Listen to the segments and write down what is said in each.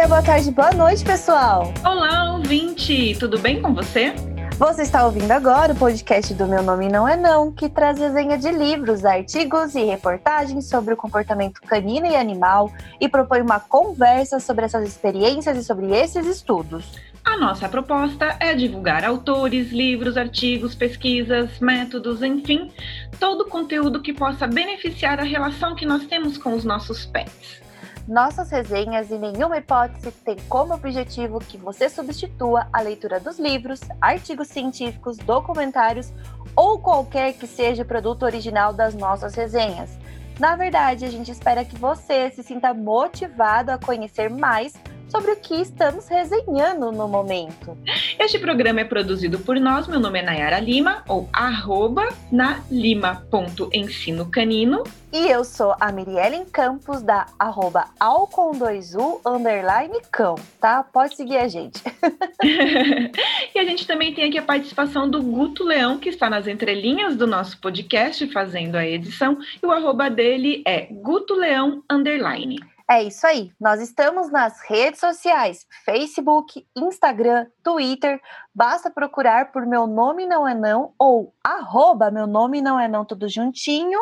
dia, boa tarde, boa noite, pessoal! Olá, ouvinte! Tudo bem com você? Você está ouvindo agora o podcast do Meu Nome Não É Não, que traz resenha de livros, artigos e reportagens sobre o comportamento canino e animal e propõe uma conversa sobre essas experiências e sobre esses estudos. A nossa proposta é divulgar autores, livros, artigos, pesquisas, métodos, enfim, todo conteúdo que possa beneficiar a relação que nós temos com os nossos pets. Nossas resenhas, em nenhuma hipótese, têm como objetivo que você substitua a leitura dos livros, artigos científicos, documentários ou qualquer que seja o produto original das nossas resenhas. Na verdade, a gente espera que você se sinta motivado a conhecer mais sobre o que estamos resenhando no momento. Este programa é produzido por nós, meu nome é Nayara Lima, ou arroba na lima.ensinocanino. E eu sou a Miriellen Campos, da arroba alcon2u, underline cão, tá? Pode seguir a gente. e a gente também tem aqui a participação do Guto Leão, que está nas entrelinhas do nosso podcast, fazendo a edição, e o arroba dele é Guto Leão, underline. É isso aí. Nós estamos nas redes sociais: Facebook, Instagram, Twitter. Basta procurar por Meu Nome Não É Não ou arroba Meu Nome Não É Não, tudo juntinho.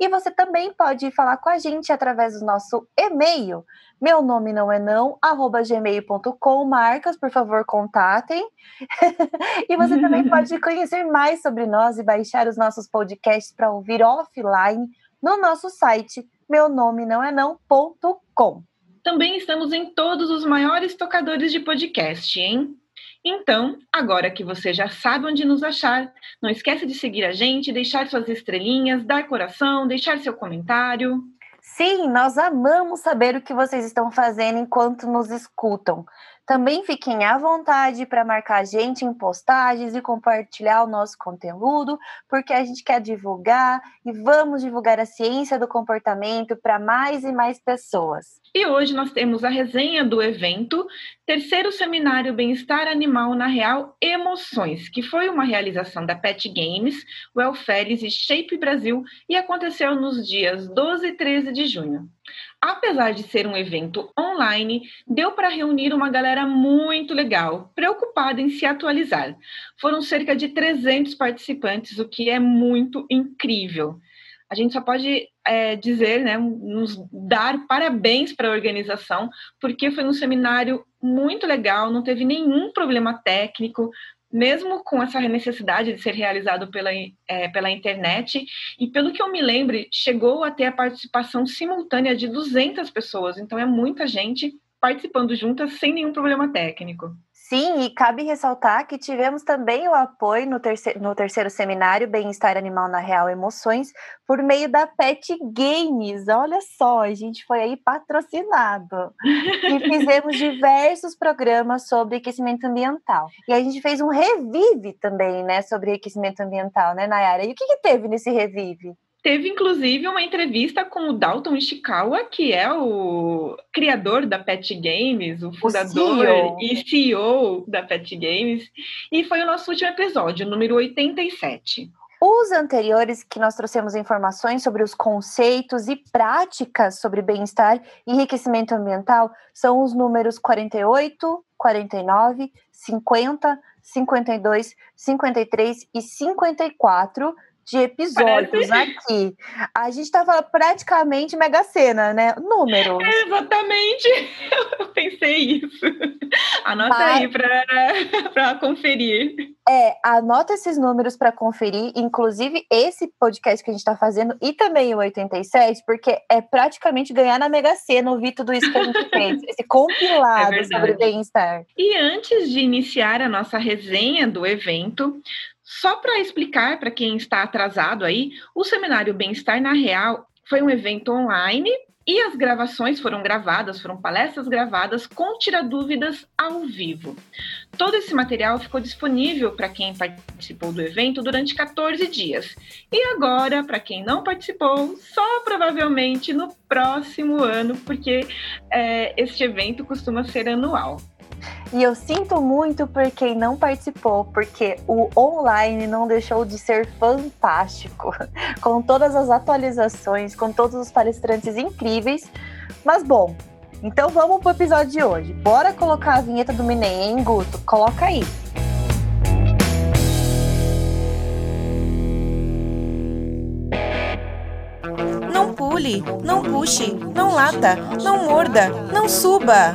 E você também pode falar com a gente através do nosso e-mail. Meu nome não é não, arroba gmail.com. Marcas, por favor, contatem. e você também pode conhecer mais sobre nós e baixar os nossos podcasts para ouvir offline no nosso site meu nome não é não.com. Também estamos em todos os maiores tocadores de podcast, hein? Então, agora que você já sabe onde nos achar, não esqueça de seguir a gente, deixar suas estrelinhas, dar coração, deixar seu comentário. Sim, nós amamos saber o que vocês estão fazendo enquanto nos escutam. Também fiquem à vontade para marcar a gente em postagens e compartilhar o nosso conteúdo, porque a gente quer divulgar e vamos divulgar a ciência do comportamento para mais e mais pessoas. E hoje nós temos a resenha do evento Terceiro Seminário Bem-Estar Animal na Real Emoções, que foi uma realização da Pet Games, Welfares e Shape Brasil e aconteceu nos dias 12 e 13 de junho. Apesar de ser um evento online, deu para reunir uma galera muito legal, preocupada em se atualizar. Foram cerca de 300 participantes, o que é muito incrível. A gente só pode é, dizer, né, nos dar parabéns para a organização, porque foi um seminário muito legal, não teve nenhum problema técnico, mesmo com essa necessidade de ser realizado pela, é, pela internet, e pelo que eu me lembre, chegou a ter a participação simultânea de 200 pessoas, então é muita gente participando juntas sem nenhum problema técnico. Sim, e cabe ressaltar que tivemos também o apoio no terceiro, no terceiro seminário Bem-Estar Animal na Real Emoções por meio da Pet Games. Olha só, a gente foi aí patrocinado. e fizemos diversos programas sobre aquecimento ambiental. E a gente fez um revive também, né, sobre aquecimento ambiental, né, Nayara? E o que, que teve nesse revive? Teve inclusive uma entrevista com o Dalton Ishikawa, que é o criador da Pet Games, o fundador o e CEO da Pet Games, e foi o nosso último episódio, número 87. Os anteriores, que nós trouxemos informações sobre os conceitos e práticas sobre bem-estar e enriquecimento ambiental, são os números 48, 49, 50, 52, 53 e 54 de episódios Parece... aqui. A gente falando praticamente Mega Sena, né? Números. É, exatamente. Eu pensei isso. Anota Mas... aí para conferir. É, anota esses números para conferir, inclusive esse podcast que a gente está fazendo e também o 87, porque é praticamente ganhar na Mega Sena ouvir tudo isso que a gente fez, esse compilado é sobre bem-estar. E antes de iniciar a nossa resenha do evento, só para explicar para quem está atrasado aí, o seminário Bem-Estar na Real foi um evento online e as gravações foram gravadas, foram palestras gravadas com tira dúvidas ao vivo. Todo esse material ficou disponível para quem participou do evento durante 14 dias. E agora, para quem não participou, só provavelmente no próximo ano, porque é, este evento costuma ser anual. E eu sinto muito por quem não participou, porque o online não deixou de ser fantástico, com todas as atualizações, com todos os palestrantes incríveis. Mas bom, Então vamos pro episódio de hoje. Bora colocar a vinheta do Mineia, hein, Guto? Coloca aí. Não pule, não puxe, não lata, não morda, não suba.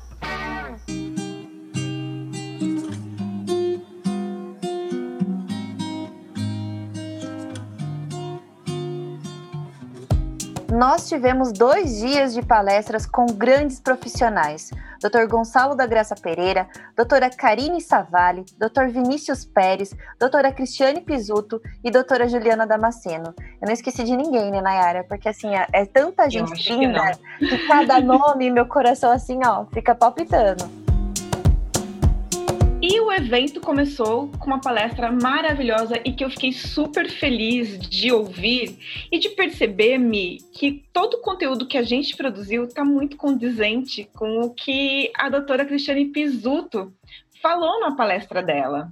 Nós tivemos dois dias de palestras com grandes profissionais. Dr. Gonçalo da Graça Pereira, doutora Karine Savalli, Dr. Vinícius Pérez, doutora Cristiane Pisuto e doutora Juliana Damasceno. Eu não esqueci de ninguém, né, Nayara? Porque, assim, é, é tanta gente linda que, que cada nome, meu coração, assim, ó, fica palpitando. E o evento começou com uma palestra maravilhosa e que eu fiquei super feliz de ouvir e de perceber-me que todo o conteúdo que a gente produziu está muito condizente com o que a doutora Cristiane Pisuto falou na palestra dela.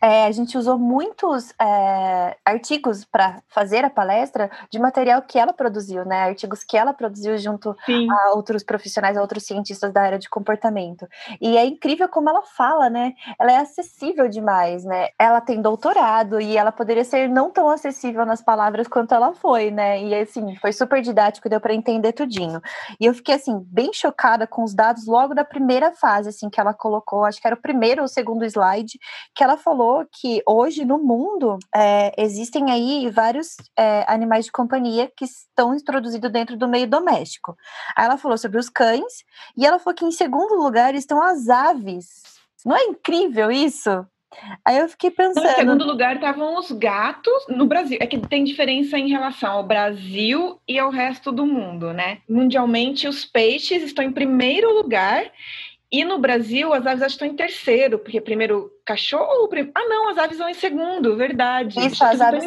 É, a gente usou muitos é, artigos para fazer a palestra de material que ela produziu, né? Artigos que ela produziu junto Sim. a outros profissionais, a outros cientistas da área de comportamento. E é incrível como ela fala, né? Ela é acessível demais, né? Ela tem doutorado e ela poderia ser não tão acessível nas palavras quanto ela foi, né? E assim, foi super didático, deu para entender tudinho. E eu fiquei assim bem chocada com os dados logo da primeira fase, assim, que ela colocou. Acho que era o primeiro ou segundo slide que ela falou falou que hoje no mundo é, existem aí vários é, animais de companhia que estão introduzidos dentro do meio doméstico. Aí ela falou sobre os cães e ela falou que em segundo lugar estão as aves. Não é incrível isso? Aí eu fiquei pensando. Em segundo lugar estavam os gatos no Brasil. É que tem diferença em relação ao Brasil e ao resto do mundo, né? Mundialmente, os peixes estão em primeiro lugar e no Brasil, as aves estão em terceiro, porque primeiro cachorro. Prim... Ah, não, as aves vão em segundo, verdade. Isso, as aves.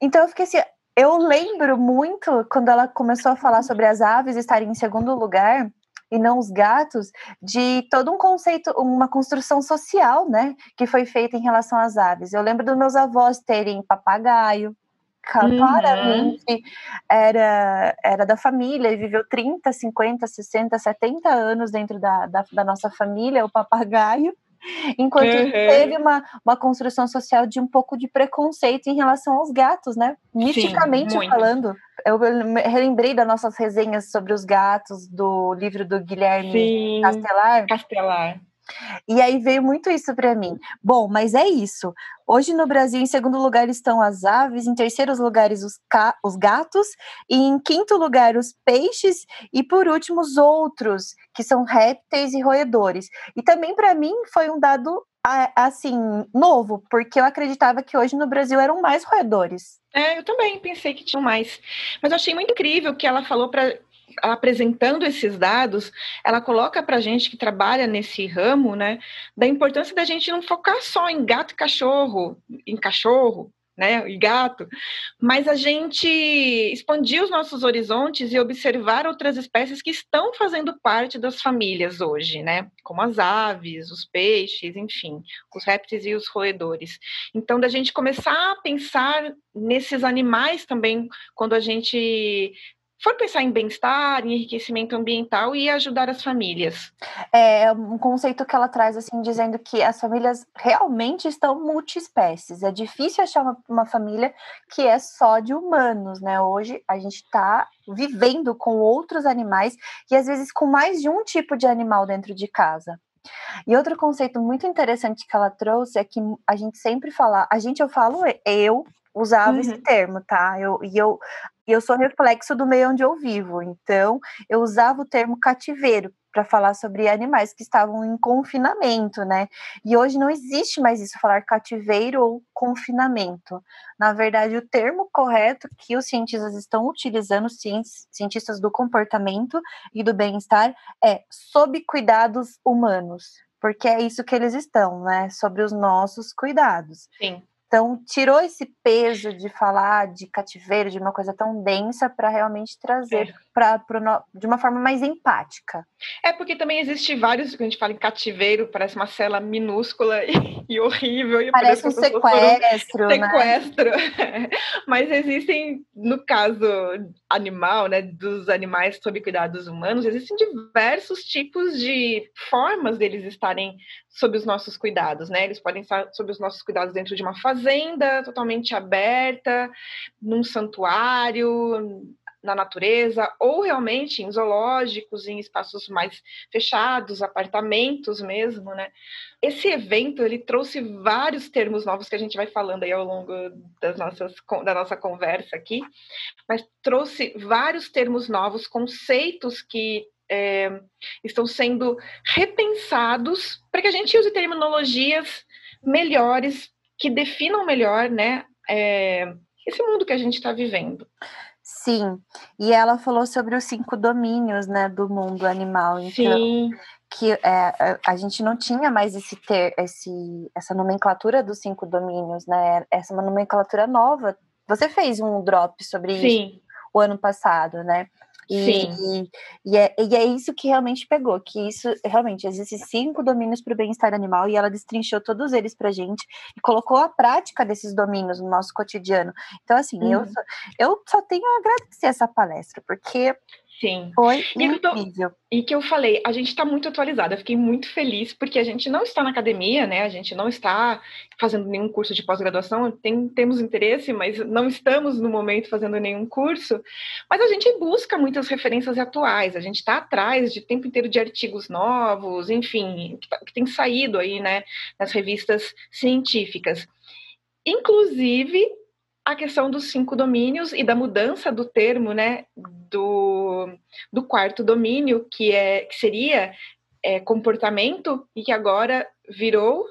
Então eu fiquei assim. Eu lembro muito quando ela começou a falar sobre as aves estarem em segundo lugar e não os gatos, de todo um conceito, uma construção social, né, que foi feita em relação às aves. Eu lembro dos meus avós terem papagaio, claramente uhum. era, era da família e viveu 30, 50, 60, 70 anos dentro da, da, da nossa família, o papagaio. Enquanto uhum. teve uma, uma construção social de um pouco de preconceito em relação aos gatos, né? Misticamente Sim, falando. Eu relembrei das nossas resenhas sobre os gatos do livro do Guilherme Sim, Castelar. Castelar. E aí veio muito isso para mim. Bom, mas é isso. Hoje no Brasil, em segundo lugar estão as aves, em terceiro lugares os, os gatos, e em quinto lugar os peixes, e por último os outros, que são répteis e roedores. E também para mim foi um dado assim novo, porque eu acreditava que hoje no Brasil eram mais roedores. É, eu também pensei que tinham mais. Mas eu achei muito incrível que ela falou para apresentando esses dados, ela coloca para a gente que trabalha nesse ramo, né, da importância da gente não focar só em gato e cachorro, em cachorro, né, e gato, mas a gente expandir os nossos horizontes e observar outras espécies que estão fazendo parte das famílias hoje, né, como as aves, os peixes, enfim, os répteis e os roedores. Então, da gente começar a pensar nesses animais também quando a gente for pensar em bem-estar, em enriquecimento ambiental e ajudar as famílias. É, é um conceito que ela traz assim, dizendo que as famílias realmente estão multiespécies. É difícil achar uma, uma família que é só de humanos, né? Hoje a gente está vivendo com outros animais e às vezes com mais de um tipo de animal dentro de casa. E outro conceito muito interessante que ela trouxe é que a gente sempre fala, a gente eu falo eu usava uhum. esse termo, tá? Eu, e eu, eu sou reflexo do meio onde eu vivo, então eu usava o termo cativeiro para falar sobre animais que estavam em confinamento, né? E hoje não existe mais isso, falar cativeiro ou confinamento. Na verdade, o termo correto que os cientistas estão utilizando, cientistas do comportamento e do bem-estar, é sob cuidados humanos, porque é isso que eles estão, né? Sobre os nossos cuidados. Sim. Então, tirou esse peso de falar de cativeiro, de uma coisa tão densa, para realmente trazer Pra, pra, de uma forma mais empática. É porque também existe vários, quando a gente fala em cativeiro, parece uma cela minúscula e, e horrível. E parece, parece um sequestro. Né? Sequestro. Mas existem, no caso animal, né, dos animais sob cuidados humanos, existem diversos tipos de formas deles estarem sob os nossos cuidados, né? Eles podem estar sob os nossos cuidados dentro de uma fazenda totalmente aberta, num santuário, na natureza, ou realmente em zoológicos, em espaços mais fechados, apartamentos mesmo, né? Esse evento, ele trouxe vários termos novos que a gente vai falando aí ao longo das nossas, da nossa conversa aqui, mas trouxe vários termos novos, conceitos que é, estão sendo repensados para que a gente use terminologias melhores que definam melhor, né, é, esse mundo que a gente está vivendo. Sim, e ela falou sobre os cinco domínios, né, do mundo animal. Então, Sim. Que é, a gente não tinha mais esse ter, esse, essa nomenclatura dos cinco domínios, né? Essa é uma nomenclatura nova. Você fez um drop sobre Sim. isso o ano passado, né? E, Sim. E, é, e é isso que realmente pegou, que isso realmente existem cinco domínios para o bem-estar animal e ela destrinchou todos eles para gente e colocou a prática desses domínios no nosso cotidiano. Então, assim, uhum. eu, só, eu só tenho a agradecer essa palestra, porque Sim. Foi incrível. E que eu falei, a gente está muito atualizada. Eu fiquei muito feliz porque a gente não está na academia, né? A gente não está fazendo nenhum curso de pós-graduação. Tem, temos interesse, mas não estamos no momento fazendo nenhum curso. Mas a gente busca muitas referências atuais. A gente está atrás de tempo inteiro de artigos novos, enfim, que, tá, que tem saído aí, né? Nas revistas científicas. Inclusive, a questão dos cinco domínios e da mudança do termo, né, do, do quarto domínio, que, é, que seria é, comportamento, e que agora virou...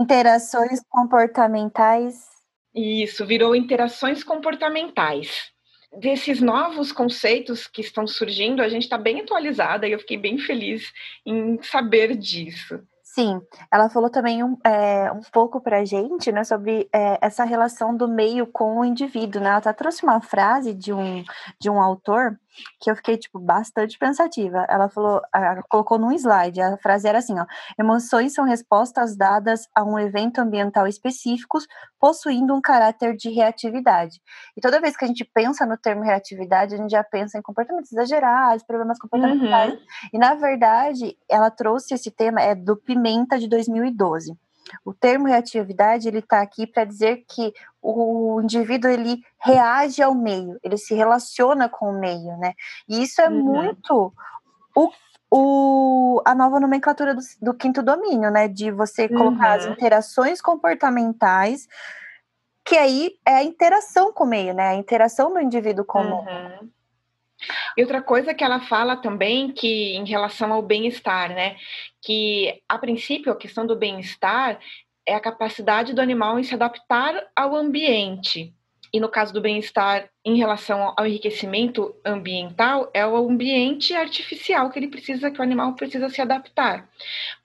Interações comportamentais. Isso, virou interações comportamentais. Desses novos conceitos que estão surgindo, a gente está bem atualizada e eu fiquei bem feliz em saber disso. Sim, ela falou também um, é, um pouco para a gente né, sobre é, essa relação do meio com o indivíduo. Né? Ela até trouxe uma frase de um, de um autor que eu fiquei, tipo, bastante pensativa. Ela falou, ela colocou num slide, a frase era assim, ó, emoções são respostas dadas a um evento ambiental específico, possuindo um caráter de reatividade. E toda vez que a gente pensa no termo reatividade, a gente já pensa em comportamentos exagerados, problemas comportamentais. Uhum. E, na verdade, ela trouxe esse tema, é do Pimenta, de 2012. O termo reatividade ele está aqui para dizer que o indivíduo ele reage ao meio, ele se relaciona com o meio, né? E isso é uhum. muito o, o, a nova nomenclatura do, do, quinto domínio, né? De você colocar uhum. as interações comportamentais, que aí é a interação com o meio, né? A interação do indivíduo com uhum. o meio. E outra coisa que ela fala também que em relação ao bem-estar, né? Que a princípio a questão do bem-estar é a capacidade do animal em se adaptar ao ambiente. E no caso do bem-estar em relação ao enriquecimento ambiental, é o ambiente artificial que ele precisa, que o animal precisa se adaptar.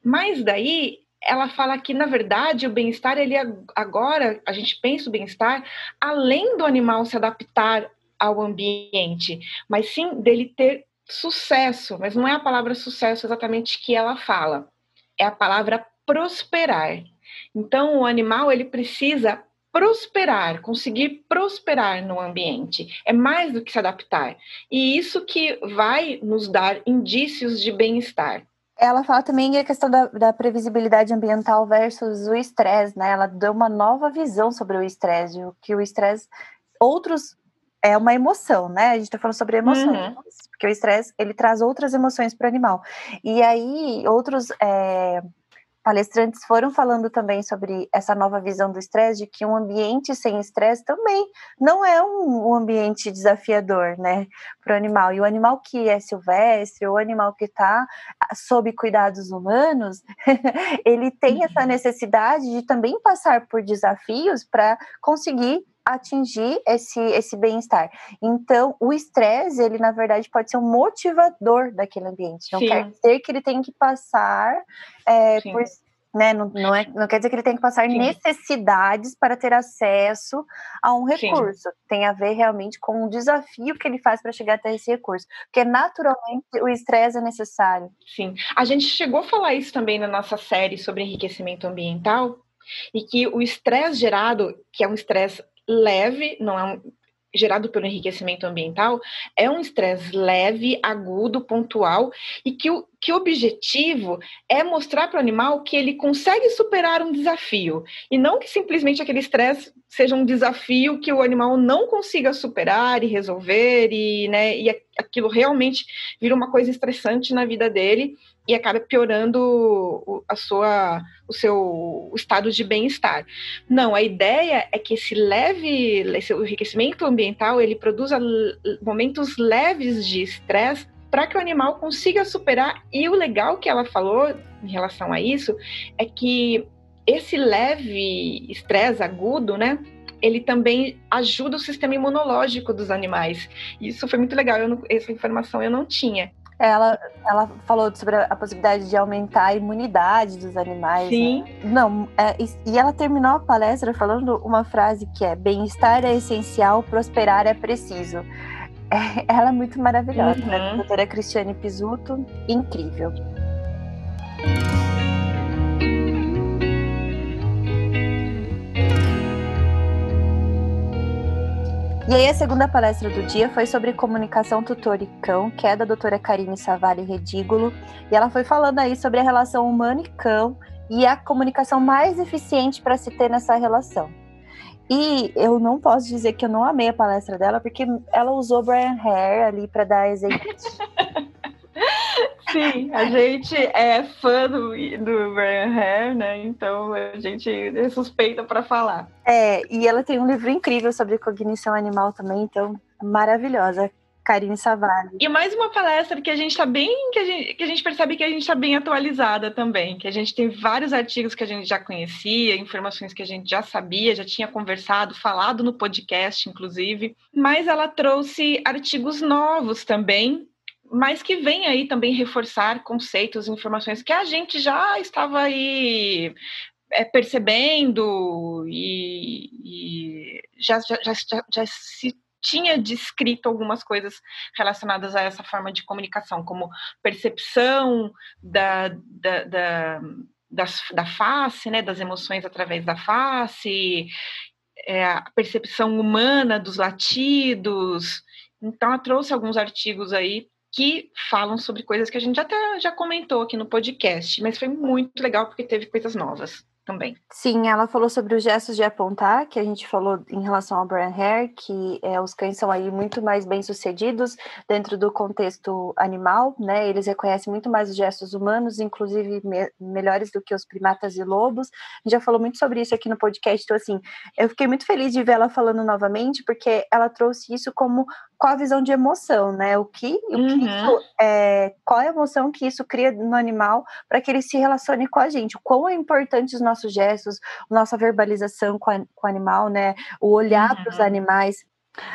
Mas daí ela fala que, na verdade, o bem-estar, ele agora, a gente pensa o bem-estar, além do animal se adaptar ao ambiente, mas sim dele ter sucesso, mas não é a palavra sucesso exatamente que ela fala, é a palavra prosperar. Então, o animal ele precisa prosperar, conseguir prosperar no ambiente. É mais do que se adaptar. E isso que vai nos dar indícios de bem-estar. Ela fala também a questão da, da previsibilidade ambiental versus o estresse, né? Ela deu uma nova visão sobre o estresse, que o estresse, outros é uma emoção, né? A gente tá falando sobre emoções, uhum. porque o estresse ele traz outras emoções para o animal. E aí outros é, palestrantes foram falando também sobre essa nova visão do estresse, de que um ambiente sem estresse também não é um, um ambiente desafiador, né, para o animal. E o animal que é silvestre, o animal que está sob cuidados humanos, ele tem essa uhum. necessidade de também passar por desafios para conseguir atingir esse, esse bem-estar. Então, o estresse, ele na verdade pode ser um motivador daquele ambiente. Não Sim. quer dizer que ele tem que passar é, por, né? Não, não, é, não quer dizer que ele tem que passar Sim. necessidades para ter acesso a um recurso. Sim. Tem a ver realmente com o desafio que ele faz para chegar até esse recurso. Porque naturalmente o estresse é necessário. Sim. A gente chegou a falar isso também na nossa série sobre enriquecimento ambiental, e que o estresse gerado, que é um estresse leve, não é um, gerado pelo enriquecimento ambiental é um estresse leve, agudo, pontual e que o, que o objetivo é mostrar para o animal que ele consegue superar um desafio e não que simplesmente aquele estresse seja um desafio que o animal não consiga superar e resolver e, né, e aquilo realmente vira uma coisa estressante na vida dele e acaba piorando a sua, o seu estado de bem-estar. Não, a ideia é que esse leve, esse enriquecimento ambiental, ele produza momentos leves de estresse para que o animal consiga superar. E o legal que ela falou em relação a isso é que esse leve estresse agudo, né? Ele também ajuda o sistema imunológico dos animais. Isso foi muito legal. Não, essa informação eu não tinha. Ela, ela falou sobre a possibilidade de aumentar a imunidade dos animais. Né? Sim. Né? Não, é, e ela terminou a palestra falando uma frase que é: bem-estar é essencial, prosperar é preciso. É, ela é muito maravilhosa, né? uhum. né? doutora Cristiane Pisuto, incrível. E aí a segunda palestra do dia foi sobre comunicação tutor e cão, que é da doutora Karine Savali Redígulo, e ela foi falando aí sobre a relação humano e cão e a comunicação mais eficiente para se ter nessa relação. E eu não posso dizer que eu não amei a palestra dela, porque ela usou Brian Hare ali para dar exemplos Sim, a gente é fã do, do Brian Hare, né? Então a gente é suspeita para falar. É, e ela tem um livro incrível sobre cognição animal também, então maravilhosa. Karine Savali. E mais uma palestra que a gente está bem, que a gente, que a gente percebe que a gente está bem atualizada também, que a gente tem vários artigos que a gente já conhecia, informações que a gente já sabia, já tinha conversado, falado no podcast, inclusive, mas ela trouxe artigos novos também mas que vem aí também reforçar conceitos, informações que a gente já estava aí é, percebendo e, e já, já, já, já se tinha descrito algumas coisas relacionadas a essa forma de comunicação, como percepção da, da, da, da face, né, das emoções através da face, é, a percepção humana dos latidos. Então, ela trouxe alguns artigos aí que falam sobre coisas que a gente até já comentou aqui no podcast, mas foi muito legal porque teve coisas novas também. Sim, ela falou sobre os gestos de apontar, que a gente falou em relação ao Brian Hare, que é, os cães são aí muito mais bem-sucedidos dentro do contexto animal, né? Eles reconhecem muito mais os gestos humanos, inclusive me melhores do que os primatas e lobos. A gente já falou muito sobre isso aqui no podcast, então assim, eu fiquei muito feliz de ver ela falando novamente, porque ela trouxe isso como qual a visão de emoção, né? O que, o que uhum. isso, é, qual a emoção que isso cria no animal para que ele se relacione com a gente? O quão é importante os nossos gestos, nossa verbalização com, a, com o animal, né? O olhar uhum. para os animais.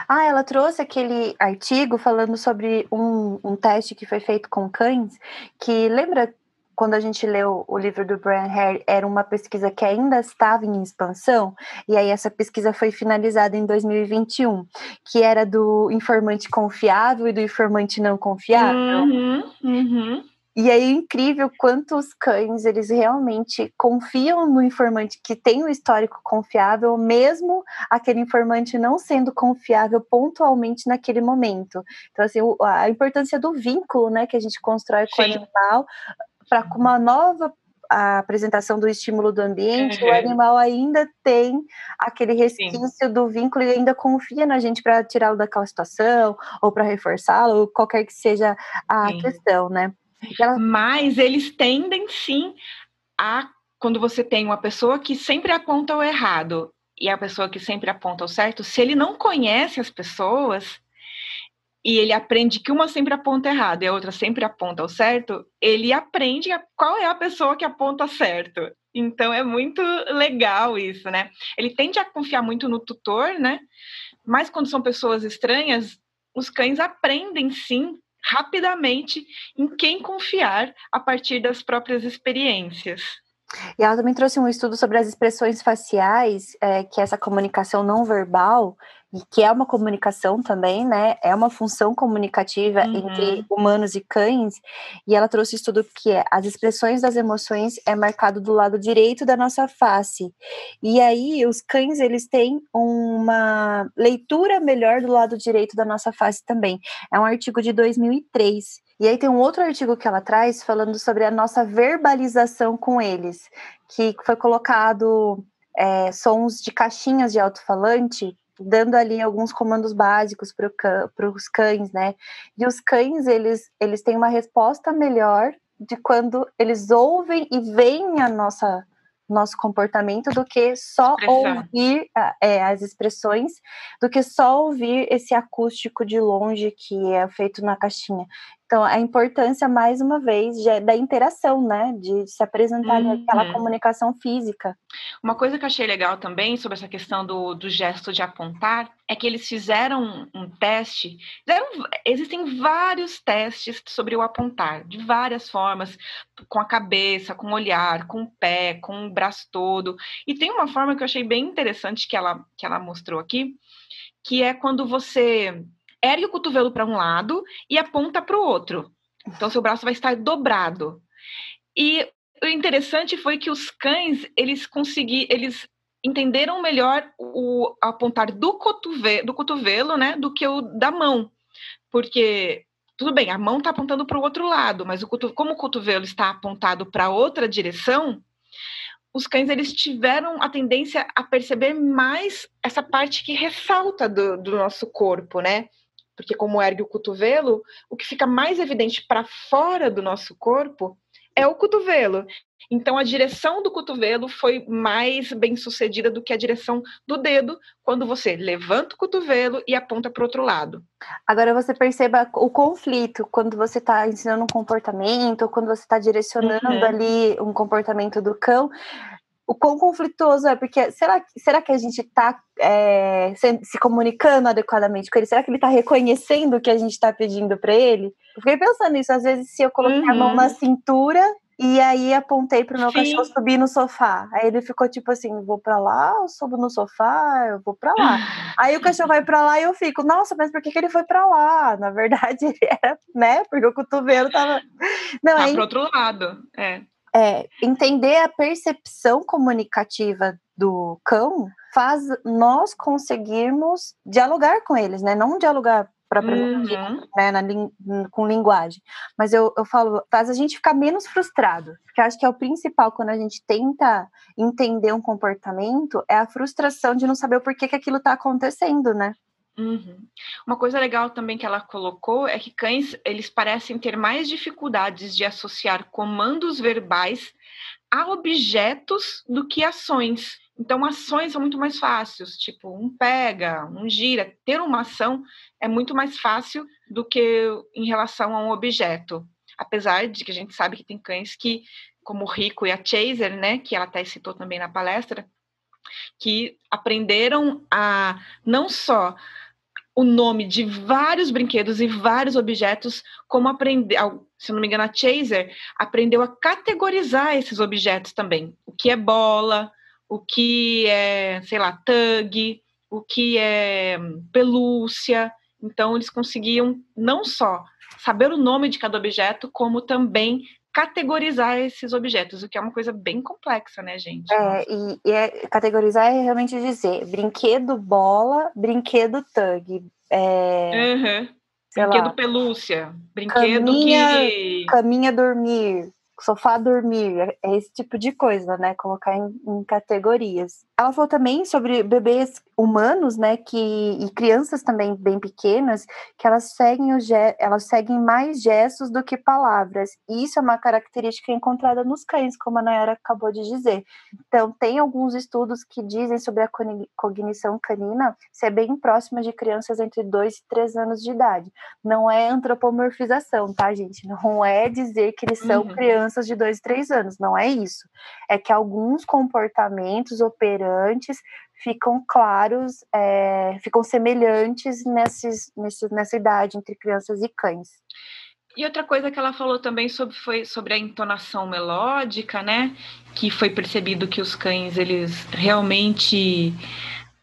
Ah, ela trouxe aquele artigo falando sobre um, um teste que foi feito com cães, que lembra quando a gente leu o livro do Brian Hare, era uma pesquisa que ainda estava em expansão, e aí essa pesquisa foi finalizada em 2021, que era do informante confiável e do informante não confiável. Uhum, uhum. E aí é incrível quantos cães eles realmente confiam no informante que tem um histórico confiável, mesmo aquele informante não sendo confiável pontualmente naquele momento. Então, assim, a importância do vínculo né, que a gente constrói com Sim. o animal para uma nova a apresentação do estímulo do ambiente, uhum. o animal ainda tem aquele resquício Sim. do vínculo e ainda confia na gente para tirá-lo daquela situação ou para reforçá-lo, qualquer que seja a sim. questão, né? Ela... Mas eles tendem sim a quando você tem uma pessoa que sempre aponta o errado e a pessoa que sempre aponta o certo, se ele não conhece as pessoas, e ele aprende que uma sempre aponta errado e a outra sempre aponta o certo, ele aprende qual é a pessoa que aponta certo. Então é muito legal isso, né? Ele tende a confiar muito no tutor, né? Mas quando são pessoas estranhas, os cães aprendem sim rapidamente em quem confiar a partir das próprias experiências. E ela também trouxe um estudo sobre as expressões faciais, é, que essa comunicação não verbal, que é uma comunicação também, né? É uma função comunicativa uhum. entre humanos e cães. E ela trouxe um estudo que é as expressões das emoções é marcado do lado direito da nossa face. E aí os cães eles têm uma leitura melhor do lado direito da nossa face também. É um artigo de 2003. E aí tem um outro artigo que ela traz falando sobre a nossa verbalização com eles, que foi colocado é, sons de caixinhas de alto-falante, dando ali alguns comandos básicos para os cães, né? E os cães, eles, eles têm uma resposta melhor de quando eles ouvem e veem a nossa nosso comportamento do que só ouvir é, as expressões, do que só ouvir esse acústico de longe que é feito na caixinha. Então, a importância, mais uma vez, de, da interação, né? De se apresentar uhum. aquela comunicação física. Uma coisa que eu achei legal também sobre essa questão do, do gesto de apontar é que eles fizeram um teste. Fizeram, existem vários testes sobre o apontar, de várias formas, com a cabeça, com o olhar, com o pé, com o braço todo. E tem uma forma que eu achei bem interessante que ela, que ela mostrou aqui, que é quando você ergue o cotovelo para um lado e aponta para o outro. Então, seu braço vai estar dobrado. E o interessante foi que os cães, eles conseguiram, eles entenderam melhor o apontar do cotovelo, do cotovelo, né, do que o da mão. Porque tudo bem, a mão está apontando para o outro lado, mas o como o cotovelo está apontado para outra direção, os cães eles tiveram a tendência a perceber mais essa parte que ressalta do, do nosso corpo, né? Porque como ergue o cotovelo, o que fica mais evidente para fora do nosso corpo é o cotovelo. Então a direção do cotovelo foi mais bem sucedida do que a direção do dedo quando você levanta o cotovelo e aponta para o outro lado. Agora você perceba o conflito quando você está ensinando um comportamento, quando você está direcionando uhum. ali um comportamento do cão o quão conflituoso é, porque será, será que a gente está é, se, se, comunicando adequadamente com ele? Será que ele está reconhecendo o que a gente está pedindo para ele? Eu fiquei pensando nisso, às vezes, se eu coloquei uhum. a mão na uhum. cintura e aí apontei pro meu Sim. cachorro subir no sofá. Aí ele ficou tipo assim: vou para lá, eu subo no sofá, eu vou para lá. aí o cachorro vai para lá e eu fico: nossa, mas por que, que ele foi para lá? Na verdade, ele era, né? Porque o cotovelo tava. Não, tá aí... pro outro lado, é é, entender a percepção comunicativa do cão faz nós conseguirmos dialogar com eles, né? Não dialogar propriamente uhum. né, na, com linguagem. Mas eu, eu falo, faz a gente ficar menos frustrado. Porque acho que é o principal quando a gente tenta entender um comportamento, é a frustração de não saber o porquê que aquilo está acontecendo, né? Uhum. Uma coisa legal também que ela colocou é que cães eles parecem ter mais dificuldades de associar comandos verbais a objetos do que ações. Então, ações são muito mais fáceis, tipo um pega, um gira. Ter uma ação é muito mais fácil do que em relação a um objeto. Apesar de que a gente sabe que tem cães que, como o Rico e a Chaser, né, que ela até citou também na palestra, que aprenderam a não só o nome de vários brinquedos e vários objetos, como aprender, se não me engano, a Chaser aprendeu a categorizar esses objetos também. O que é bola, o que é, sei lá, tug, o que é pelúcia. Então, eles conseguiam não só saber o nome de cada objeto, como também categorizar esses objetos, o que é uma coisa bem complexa, né, gente? É, e, e é, categorizar é realmente dizer brinquedo bola, brinquedo tug. É, uhum. Brinquedo lá, pelúcia, brinquedo caminha, que. Caminha dormir, sofá dormir, é, é esse tipo de coisa, né? Colocar em, em categorias. Ela falou também sobre bebês humanos, né, que e crianças também bem pequenas, que elas seguem o elas seguem mais gestos do que palavras. E isso é uma característica encontrada nos cães, como a Nayara acabou de dizer. Então, tem alguns estudos que dizem sobre a cognição canina ser bem próxima de crianças entre 2 e 3 anos de idade. Não é antropomorfização, tá, gente? Não é dizer que eles são uhum. crianças de 2 e 3 anos, não é isso. É que alguns comportamentos operantes ficam claros, é, ficam semelhantes nesses, nesse, nessa idade entre crianças e cães. E outra coisa que ela falou também sobre, foi sobre a entonação melódica, né? Que foi percebido que os cães, eles realmente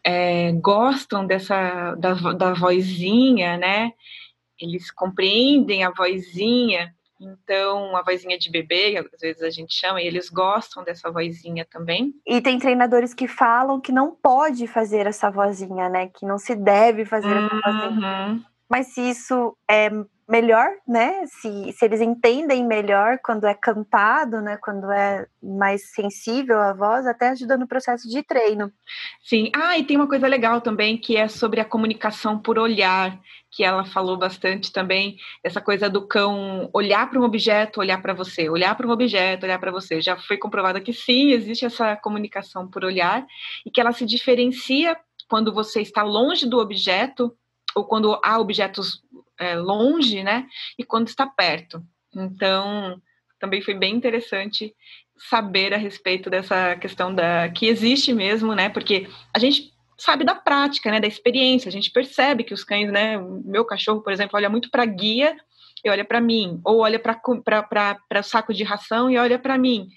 é, gostam dessa da, da vozinha, né? Eles compreendem a vozinha, então a vozinha de bebê, às vezes a gente chama, e eles gostam dessa vozinha também. E tem treinadores que falam que não pode fazer essa vozinha, né? Que não se deve fazer uhum. essa vozinha. Mas se isso é melhor, né? Se, se eles entendem melhor quando é cantado, né? Quando é mais sensível a voz, até ajuda no processo de treino. Sim. Ah, e tem uma coisa legal também que é sobre a comunicação por olhar, que ela falou bastante também, essa coisa do cão olhar para um objeto, olhar para você, olhar para um objeto, olhar para você. Já foi comprovado que sim, existe essa comunicação por olhar e que ela se diferencia quando você está longe do objeto ou quando há objetos é, longe, né? E quando está perto. Então, também foi bem interessante saber a respeito dessa questão da que existe mesmo, né? Porque a gente sabe da prática, né? Da experiência, a gente percebe que os cães, né? Meu cachorro, por exemplo, olha muito para guia e olha para mim, ou olha para o saco de ração e olha para mim,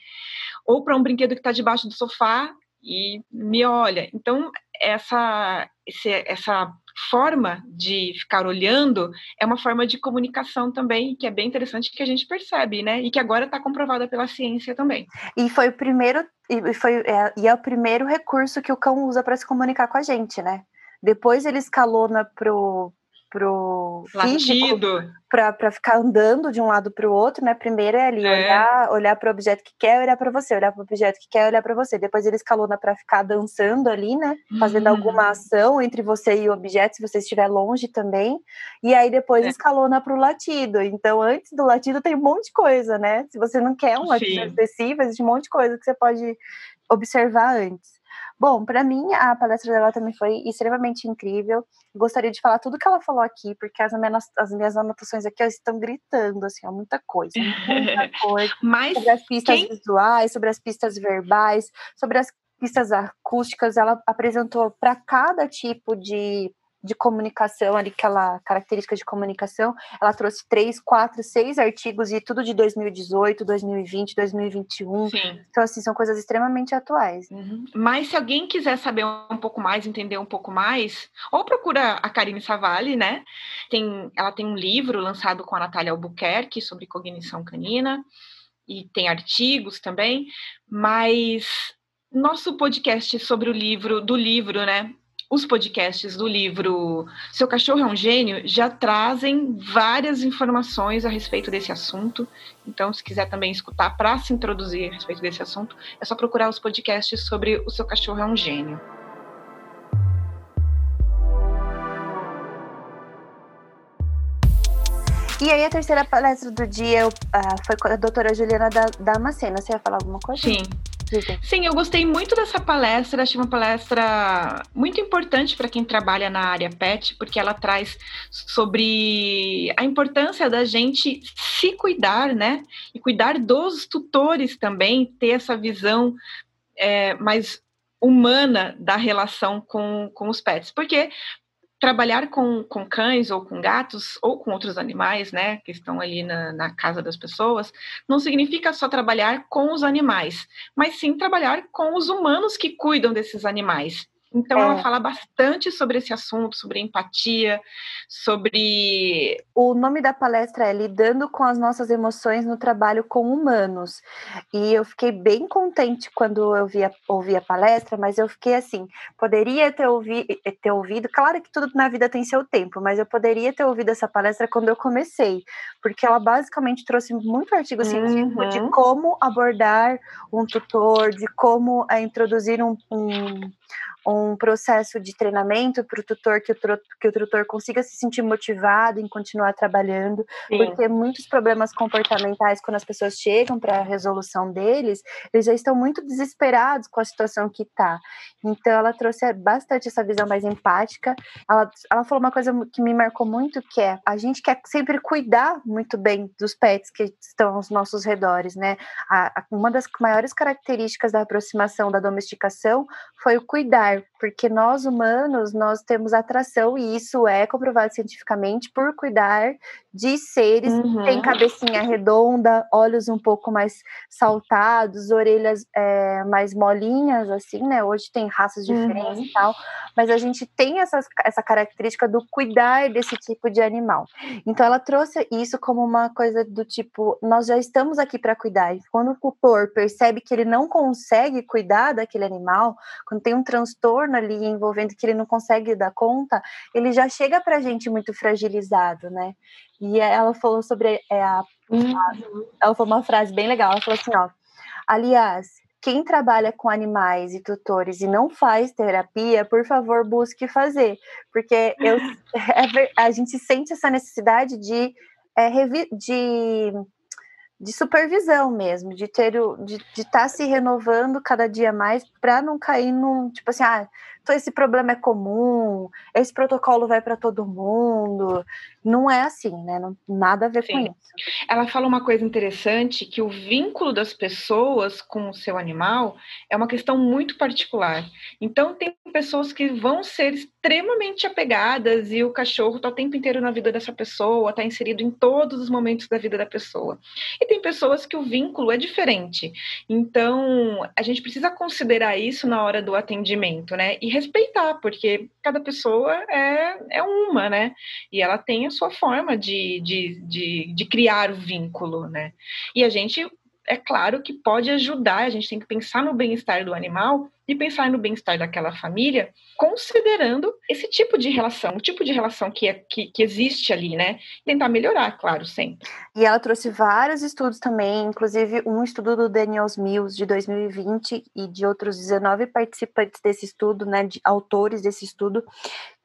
ou para um brinquedo que está debaixo do sofá e me olha. Então essa esse, essa forma de ficar olhando é uma forma de comunicação também, que é bem interessante, que a gente percebe, né? E que agora está comprovada pela ciência também. E foi o primeiro, e, foi, é, e é o primeiro recurso que o cão usa para se comunicar com a gente, né? Depois ele escalona pro, pro latido para ficar andando de um lado para o outro, né? Primeiro é ali é. olhar olhar para o objeto que quer, olhar para você, olhar para o objeto que quer, olhar para você. Depois ele escalona para ficar dançando ali, né? Fazendo uhum. alguma ação entre você e o objeto, se você estiver longe também. E aí depois é. escalona para o latido. Então antes do latido tem um monte de coisa, né? Se você não quer um latido excessivo, existe um monte de coisa que você pode observar antes. Bom, para mim a palestra dela também foi extremamente incrível. Gostaria de falar tudo que ela falou aqui, porque as minhas, as minhas anotações aqui estão gritando, assim, ó, muita coisa, muita coisa. Mas sobre as pistas quem... visuais, sobre as pistas verbais, sobre as pistas acústicas, ela apresentou para cada tipo de de comunicação ali, aquela característica de comunicação, ela trouxe três, quatro, seis artigos e tudo de 2018, 2020, 2021. Sim. Então, assim, são coisas extremamente atuais. Uhum. Mas se alguém quiser saber um pouco mais, entender um pouco mais, ou procura a Karine Savalli, né? Tem, ela tem um livro lançado com a Natália Albuquerque sobre cognição canina, e tem artigos também, mas nosso podcast sobre o livro, do livro, né? Os podcasts do livro Seu Cachorro é um Gênio já trazem várias informações a respeito desse assunto. Então, se quiser também escutar para se introduzir a respeito desse assunto, é só procurar os podcasts sobre O Seu Cachorro é um Gênio. E aí, a terceira palestra do dia uh, foi com a doutora Juliana Damasceno. Você ia falar alguma coisa? Sim. Sim, eu gostei muito dessa palestra, achei uma palestra muito importante para quem trabalha na área PET, porque ela traz sobre a importância da gente se cuidar, né? E cuidar dos tutores também, ter essa visão é, mais humana da relação com, com os pets. Porque trabalhar com, com cães ou com gatos ou com outros animais, né, que estão ali na, na casa das pessoas, não significa só trabalhar com os animais, mas sim trabalhar com os humanos que cuidam desses animais. Então, é. ela fala bastante sobre esse assunto, sobre empatia, sobre. O nome da palestra é Lidando com as Nossas Emoções no Trabalho com Humanos. E eu fiquei bem contente quando eu vi a, ouvi a palestra, mas eu fiquei assim: poderia ter, ouvi, ter ouvido. Claro que tudo na vida tem seu tempo, mas eu poderia ter ouvido essa palestra quando eu comecei, porque ela basicamente trouxe muito artigo científico uhum. de como abordar um tutor, de como é, introduzir um, um um processo de treinamento para o tutor, que o, que o tutor consiga se sentir motivado em continuar trabalhando, Sim. porque muitos problemas comportamentais, quando as pessoas chegam para a resolução deles, eles já estão muito desesperados com a situação que está. Então, ela trouxe bastante essa visão mais empática. Ela, ela falou uma coisa que me marcou muito, que é a gente quer sempre cuidar muito bem dos pets que estão aos nossos redores, né? A, a, uma das maiores características da aproximação da domesticação foi o cuidar porque nós humanos, nós temos atração, e isso é comprovado cientificamente, por cuidar de seres. Uhum. Tem cabecinha redonda, olhos um pouco mais saltados, orelhas é, mais molinhas, assim, né? Hoje tem raças diferentes uhum. e tal, mas a gente tem essa, essa característica do cuidar desse tipo de animal. Então, ela trouxe isso como uma coisa do tipo: nós já estamos aqui para cuidar. E quando o tutor percebe que ele não consegue cuidar daquele animal, quando tem um transtorno ali envolvendo que ele não consegue dar conta, ele já chega para a gente muito fragilizado, né? E ela falou sobre é, a, uhum. a, ela falou uma frase bem legal. Ela falou assim, ó, aliás, quem trabalha com animais e tutores e não faz terapia, por favor, busque fazer, porque eu, é, a gente sente essa necessidade de, é, de de supervisão mesmo, de ter o, de estar tá se renovando cada dia mais para não cair num tipo assim, ah, então esse problema é comum, esse protocolo vai para todo mundo. Não é assim, né? Não, nada a ver Sim. com isso. Ela fala uma coisa interessante que o vínculo das pessoas com o seu animal é uma questão muito particular. Então tem pessoas que vão ser extremamente apegadas e o cachorro está o tempo inteiro na vida dessa pessoa, está inserido em todos os momentos da vida da pessoa. E tem pessoas que o vínculo é diferente. Então a gente precisa considerar isso na hora do atendimento, né? E respeitar, porque cada pessoa é, é uma, né? E ela tem a sua forma de, de, de, de criar o vínculo, né? E a gente é claro que pode ajudar, a gente tem que pensar no bem-estar do animal e pensar no bem-estar daquela família, considerando esse tipo de relação, o tipo de relação que, é, que, que, existe ali, né? Tentar melhorar, claro, sempre. E ela trouxe vários estudos também, inclusive um estudo do Daniel Mills de 2020 e de outros 19 participantes desse estudo, né, de autores desse estudo,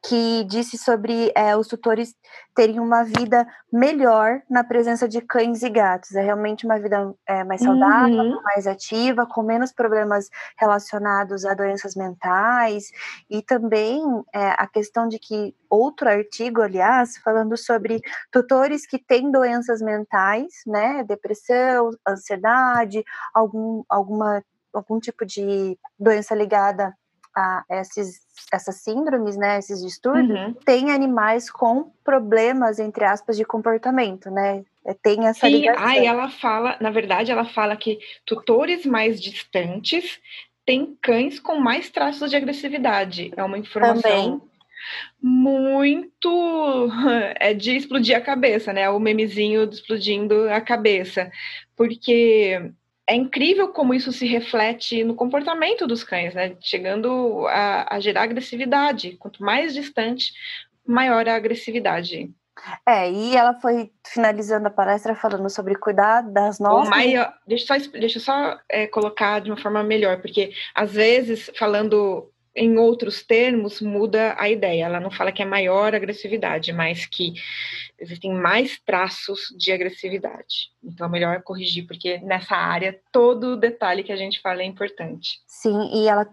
que disse sobre é, os tutores terem uma vida melhor na presença de cães e gatos. É realmente uma vida é, mais saudável, uhum. mais ativa, com menos problemas relacionados a doenças mentais e também é, a questão de que outro artigo, aliás, falando sobre tutores que têm doenças mentais, né, depressão, ansiedade, algum, alguma, algum tipo de doença ligada a esses, essas síndromes, né, esses distúrbios, uhum. tem animais com problemas, entre aspas, de comportamento, né? É, tem essa Sim, ligação. Ela fala, na verdade, ela fala que tutores mais distantes tem cães com mais traços de agressividade. É uma informação Também. muito é de explodir a cabeça, né? O memezinho explodindo a cabeça, porque é incrível como isso se reflete no comportamento dos cães, né? Chegando a, a gerar agressividade. Quanto mais distante, maior a agressividade. É, e ela foi finalizando a palestra falando sobre cuidar das nossas. Maior, deixa eu só, deixa eu só é, colocar de uma forma melhor, porque às vezes, falando em outros termos, muda a ideia. Ela não fala que é maior agressividade, mas que existem mais traços de agressividade. Então é melhor corrigir, porque nessa área todo detalhe que a gente fala é importante. Sim, e ela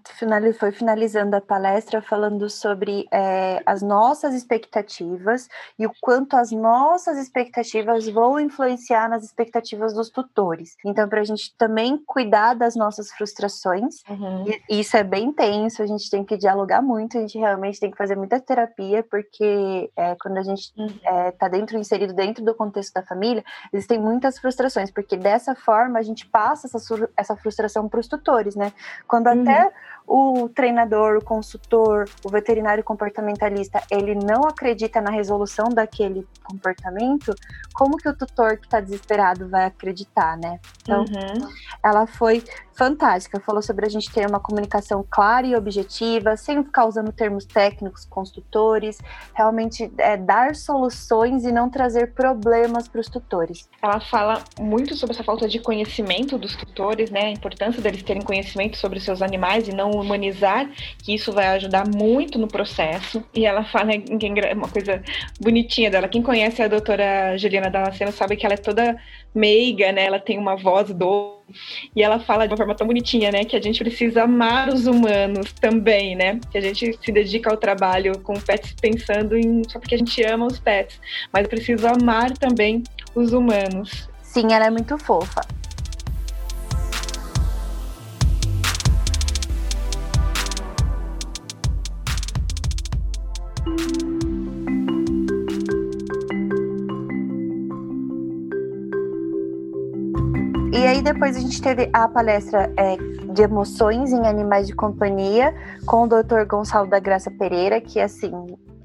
foi finalizando a palestra falando sobre é, as nossas expectativas e o quanto as nossas expectativas vão influenciar nas expectativas dos tutores. Então, para a gente também cuidar das nossas frustrações, uhum. e isso é bem tenso, a gente tem que dialogar muito, a gente realmente tem que fazer muita terapia, porque é, quando a gente está uhum. é, tá dentro, inserido dentro do contexto da família, existem muitas frustrações, porque dessa forma a gente passa essa, essa frustração para os tutores, né? Quando uhum. até o treinador, o consultor, o veterinário comportamentalista, ele não acredita na resolução daquele comportamento, como que o tutor que está desesperado vai acreditar, né? Então, uhum. ela foi fantástica, falou sobre a gente ter uma comunicação clara e objetiva, sem ficar usando termos técnicos com os tutores, realmente é, dar soluções e não trazer problemas para os tutores. Ela fala muito sobre essa falta de conhecimento dos tutores, né? A importância deles terem conhecimento sobre os seus animais e não humanizar, que isso vai ajudar muito no processo. E ela fala uma coisa bonitinha dela. Quem conhece a doutora Juliana Damasceno sabe que ela é toda meiga, né? Ela tem uma voz doce. E ela fala de uma forma tão bonitinha, né? Que a gente precisa amar os humanos também, né? Que a gente se dedica ao trabalho com pets pensando em só porque a gente ama os pets, mas eu preciso amar também os humanos. Sim, ela é muito fofa. Aí depois a gente teve a palestra é, de emoções em animais de companhia com o Dr. Gonçalo da Graça Pereira, que assim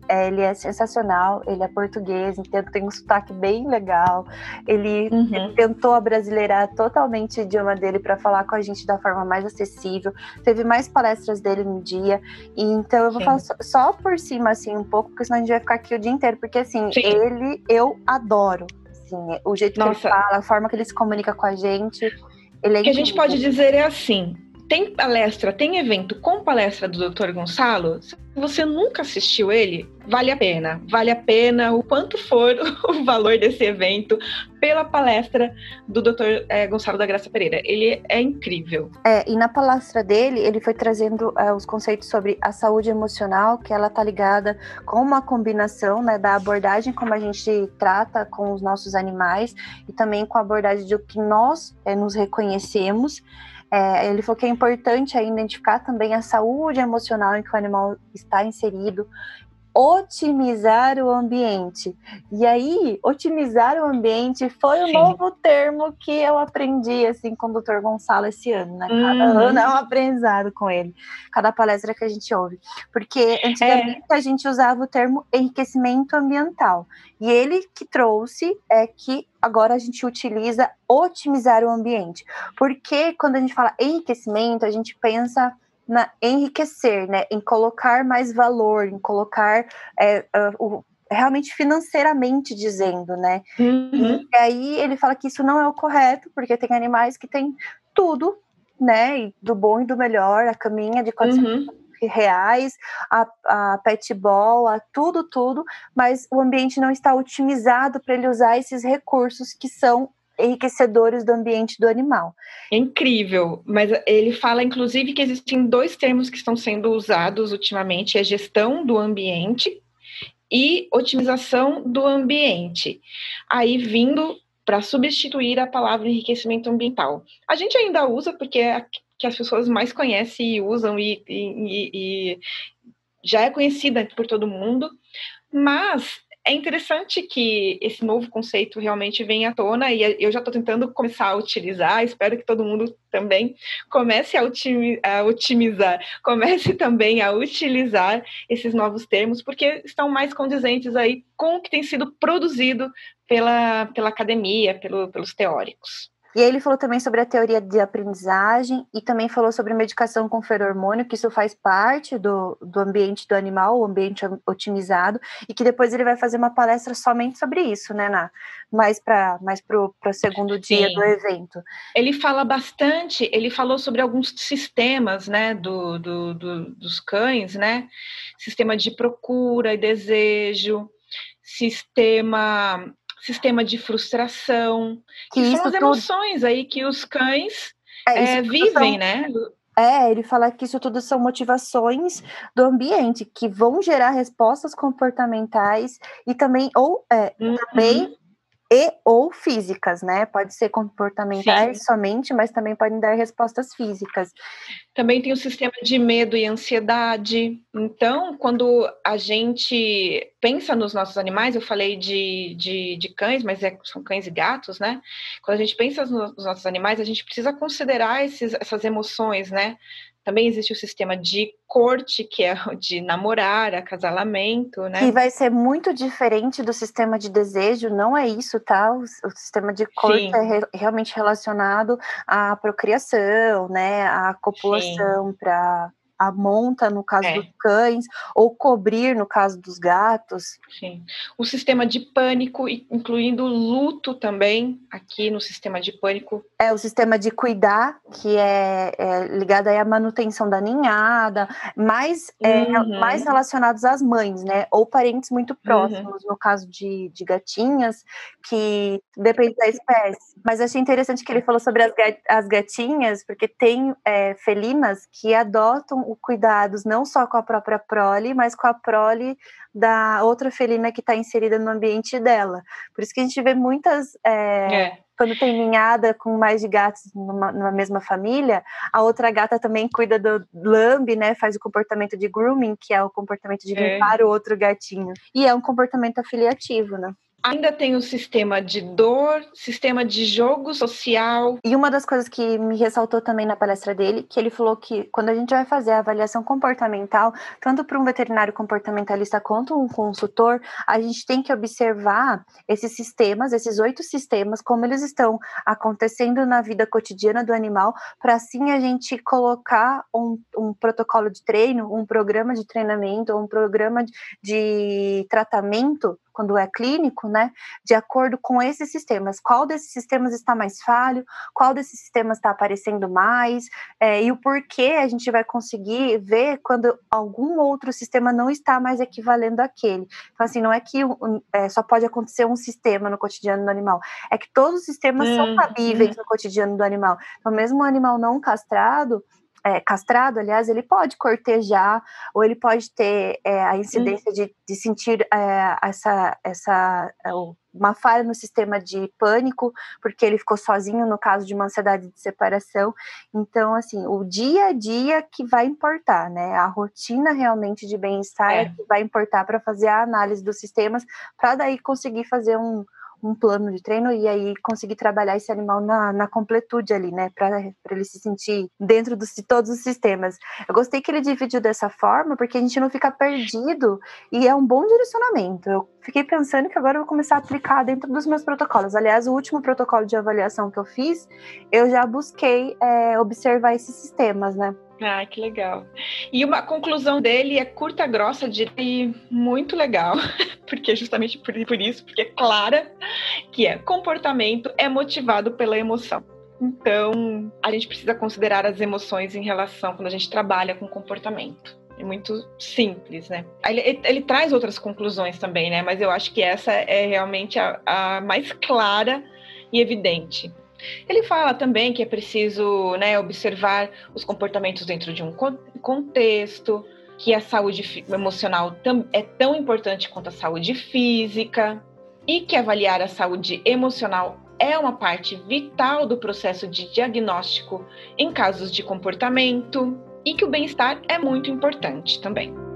é, ele é sensacional, ele é português, então tem um sotaque bem legal. Ele, uhum. ele tentou abrasileirar totalmente o idioma dele para falar com a gente da forma mais acessível. Teve mais palestras dele no dia. E, então eu vou Sim. falar só, só, por cima, assim, um pouco, porque senão a gente vai ficar aqui o dia inteiro. Porque, assim, Sim. ele eu adoro. Assim, o jeito Nossa. que ele fala, a forma que ele se comunica com a gente. Ele é o que a gente pode dizer é assim: tem palestra, tem evento com palestra do Dr. Gonçalo. Se você nunca assistiu ele, vale a pena. Vale a pena o quanto for o valor desse evento pela palestra do Dr. É, Gonçalo da Graça Pereira. Ele é incrível. É, e na palestra dele, ele foi trazendo é, os conceitos sobre a saúde emocional, que ela tá ligada com uma combinação né, da abordagem como a gente trata com os nossos animais e também com a abordagem do que nós é, nos reconhecemos. É, ele falou que é importante identificar também a saúde emocional em que o animal está inserido, otimizar o ambiente. E aí, otimizar o ambiente foi um novo termo que eu aprendi assim com o Dr. Gonçalo esse ano, né? Cada uhum. ano é um aprendizado com ele, cada palestra que a gente ouve. Porque antigamente é. a gente usava o termo enriquecimento ambiental. E ele que trouxe é que agora a gente utiliza otimizar o ambiente. Porque quando a gente fala enriquecimento, a gente pensa na enriquecer, né? Em colocar mais valor, em colocar é, o, realmente financeiramente dizendo, né? Uhum. E aí ele fala que isso não é o correto, porque tem animais que têm tudo, né? E do bom e do melhor, a caminha de 400 uhum. reais, a, a pet ball, a tudo, tudo, mas o ambiente não está otimizado para ele usar esses recursos que são enriquecedores do ambiente do animal. É incrível, mas ele fala inclusive que existem dois termos que estão sendo usados ultimamente, é gestão do ambiente e otimização do ambiente. Aí vindo para substituir a palavra enriquecimento ambiental. A gente ainda usa porque é a que as pessoas mais conhecem e usam e, e, e já é conhecida por todo mundo, mas é interessante que esse novo conceito realmente venha à tona e eu já estou tentando começar a utilizar, espero que todo mundo também comece a, a otimizar, comece também a utilizar esses novos termos, porque estão mais condizentes aí com o que tem sido produzido pela, pela academia, pelo, pelos teóricos. E aí ele falou também sobre a teoria de aprendizagem e também falou sobre medicação com feromônio, que isso faz parte do, do ambiente do animal, o ambiente otimizado, e que depois ele vai fazer uma palestra somente sobre isso, né, Ná? Mais para mais pro, pro segundo dia Sim. do evento. Ele fala bastante, ele falou sobre alguns sistemas, né, do, do, do dos cães, né? Sistema de procura e desejo, sistema sistema de frustração, que, que são as emoções aí que os cães é, é, vivem, são... né? É, ele fala que isso tudo são motivações do ambiente que vão gerar respostas comportamentais e também ou é, uhum. também e ou físicas, né? Pode ser comportamentais Sim. somente, mas também podem dar respostas físicas. Também tem o sistema de medo e ansiedade. Então, quando a gente pensa nos nossos animais, eu falei de, de, de cães, mas é, são cães e gatos, né? Quando a gente pensa nos nossos animais, a gente precisa considerar esses, essas emoções, né? Também existe o sistema de corte, que é o de namorar, acasalamento, né? Que vai ser muito diferente do sistema de desejo, não é isso, tá? O, o sistema de corte Sim. é re, realmente relacionado à procriação, né? À copulação para a monta no caso é. dos cães, ou cobrir no caso dos gatos. Sim. O sistema de pânico, incluindo luto também, aqui no sistema de pânico. É o sistema de cuidar, que é, é ligado à manutenção da ninhada, mais, é, uhum. mais relacionados às mães, né? Ou parentes muito uhum. próximos, uhum. no caso de, de gatinhas, que depende da espécie. Mas achei interessante que ele falou sobre as, as gatinhas, porque tem é, felinas que adotam cuidados não só com a própria prole, mas com a prole da outra felina que está inserida no ambiente dela. Por isso que a gente vê muitas. É, é. Quando tem ninhada com mais de gatos numa, numa, mesma família, a outra gata também cuida do lambe, né? Faz o comportamento de grooming, que é o comportamento de é. limpar é. o outro gatinho. E é um comportamento afiliativo, né? Ainda tem o sistema de dor, sistema de jogo social. E uma das coisas que me ressaltou também na palestra dele, que ele falou que quando a gente vai fazer a avaliação comportamental, tanto para um veterinário comportamentalista quanto um consultor, a gente tem que observar esses sistemas, esses oito sistemas, como eles estão acontecendo na vida cotidiana do animal, para assim a gente colocar um, um, protocolo de treino, um programa de treinamento, um programa de tratamento quando é clínico, né, de acordo com esses sistemas. Qual desses sistemas está mais falho, qual desses sistemas está aparecendo mais, é, e o porquê a gente vai conseguir ver quando algum outro sistema não está mais equivalendo àquele. Então, assim, não é que é, só pode acontecer um sistema no cotidiano do animal, é que todos os sistemas são cabíveis no cotidiano do animal. Então, mesmo o animal não castrado, é, castrado, aliás, ele pode cortejar ou ele pode ter é, a incidência de, de sentir é, essa, essa é, uma falha no sistema de pânico, porque ele ficou sozinho no caso de uma ansiedade de separação. Então, assim, o dia a dia que vai importar, né? A rotina realmente de bem-estar é. que vai importar para fazer a análise dos sistemas, para daí conseguir fazer um, um plano de treino e aí conseguir trabalhar esse animal na, na completude ali, né? Para ele se sentir dentro de todos os sistemas. Eu gostei que ele dividiu dessa forma, porque a gente não fica perdido e é um bom direcionamento. Eu fiquei pensando que agora eu vou começar a aplicar dentro dos meus protocolos. Aliás, o último protocolo de avaliação que eu fiz, eu já busquei é, observar esses sistemas, né? Ah, que legal. E uma conclusão dele é curta, grossa e muito legal, porque justamente por, por isso, porque é clara, que é comportamento é motivado pela emoção. Então, a gente precisa considerar as emoções em relação quando a gente trabalha com comportamento. É muito simples, né? Ele, ele, ele, traz outras conclusões também, né? Mas eu acho que essa é realmente a, a mais clara e evidente. Ele fala também que é preciso né, observar os comportamentos dentro de um contexto, que a saúde emocional é tão importante quanto a saúde física e que avaliar a saúde emocional é uma parte vital do processo de diagnóstico em casos de comportamento e que o bem-estar é muito importante também.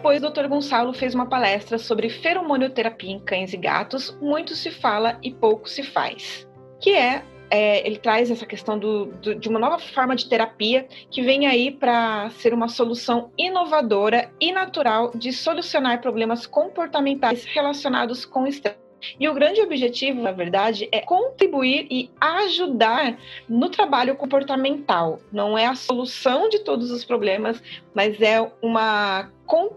Depois, o Dr. Gonçalo fez uma palestra sobre feromonioterapia em cães e gatos. Muito se fala e pouco se faz. Que é, é ele traz essa questão do, do, de uma nova forma de terapia que vem aí para ser uma solução inovadora e natural de solucionar problemas comportamentais relacionados com estresse e o grande objetivo, na verdade, é contribuir e ajudar no trabalho comportamental. Não é a solução de todos os problemas, mas é uma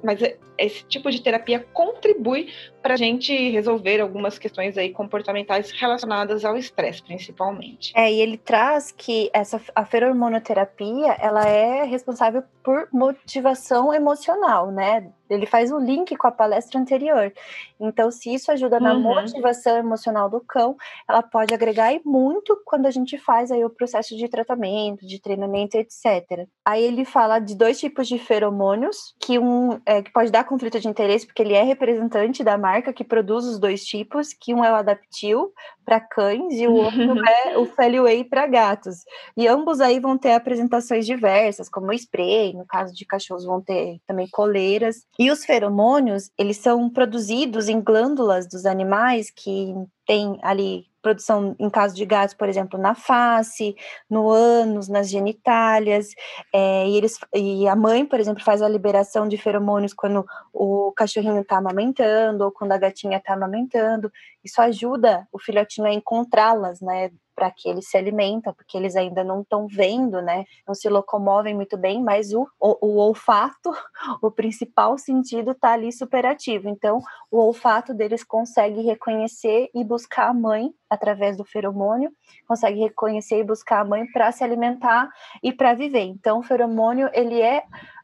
mas é, esse tipo de terapia contribui para a gente resolver algumas questões aí comportamentais relacionadas ao estresse, principalmente. É, e ele traz que essa a feromonoterapia, ela é responsável por motivação emocional, né? Ele faz o um link com a palestra anterior. Então, se isso ajuda na uhum. motivação emocional do cão, ela pode agregar e muito quando a gente faz aí o processo de tratamento, de treinamento, etc. Aí ele fala de dois tipos de feromônios, que um é, que pode dar conflito de interesse, porque ele é representante da marca que produz os dois tipos, que um é o Adaptil para cães e o outro é o Feliway para gatos. E ambos aí vão ter apresentações diversas, como spray, no caso de cachorros vão ter também coleiras. E os feromônios, eles são produzidos em glândulas dos animais que tem ali produção, em caso de gatos, por exemplo, na face, no ânus, nas genitálias, é, e, eles, e a mãe, por exemplo, faz a liberação de feromônios quando o cachorrinho está amamentando ou quando a gatinha está amamentando. Isso ajuda o filhotinho a encontrá-las, né, para que eles se alimentam, porque eles ainda não estão vendo, né? Não se locomovem muito bem, mas o, o, o olfato, o principal sentido está ali superativo. Então, o olfato deles consegue reconhecer e buscar a mãe através do feromônio, consegue reconhecer e buscar a mãe para se alimentar e para viver. Então, o feromônio ele é,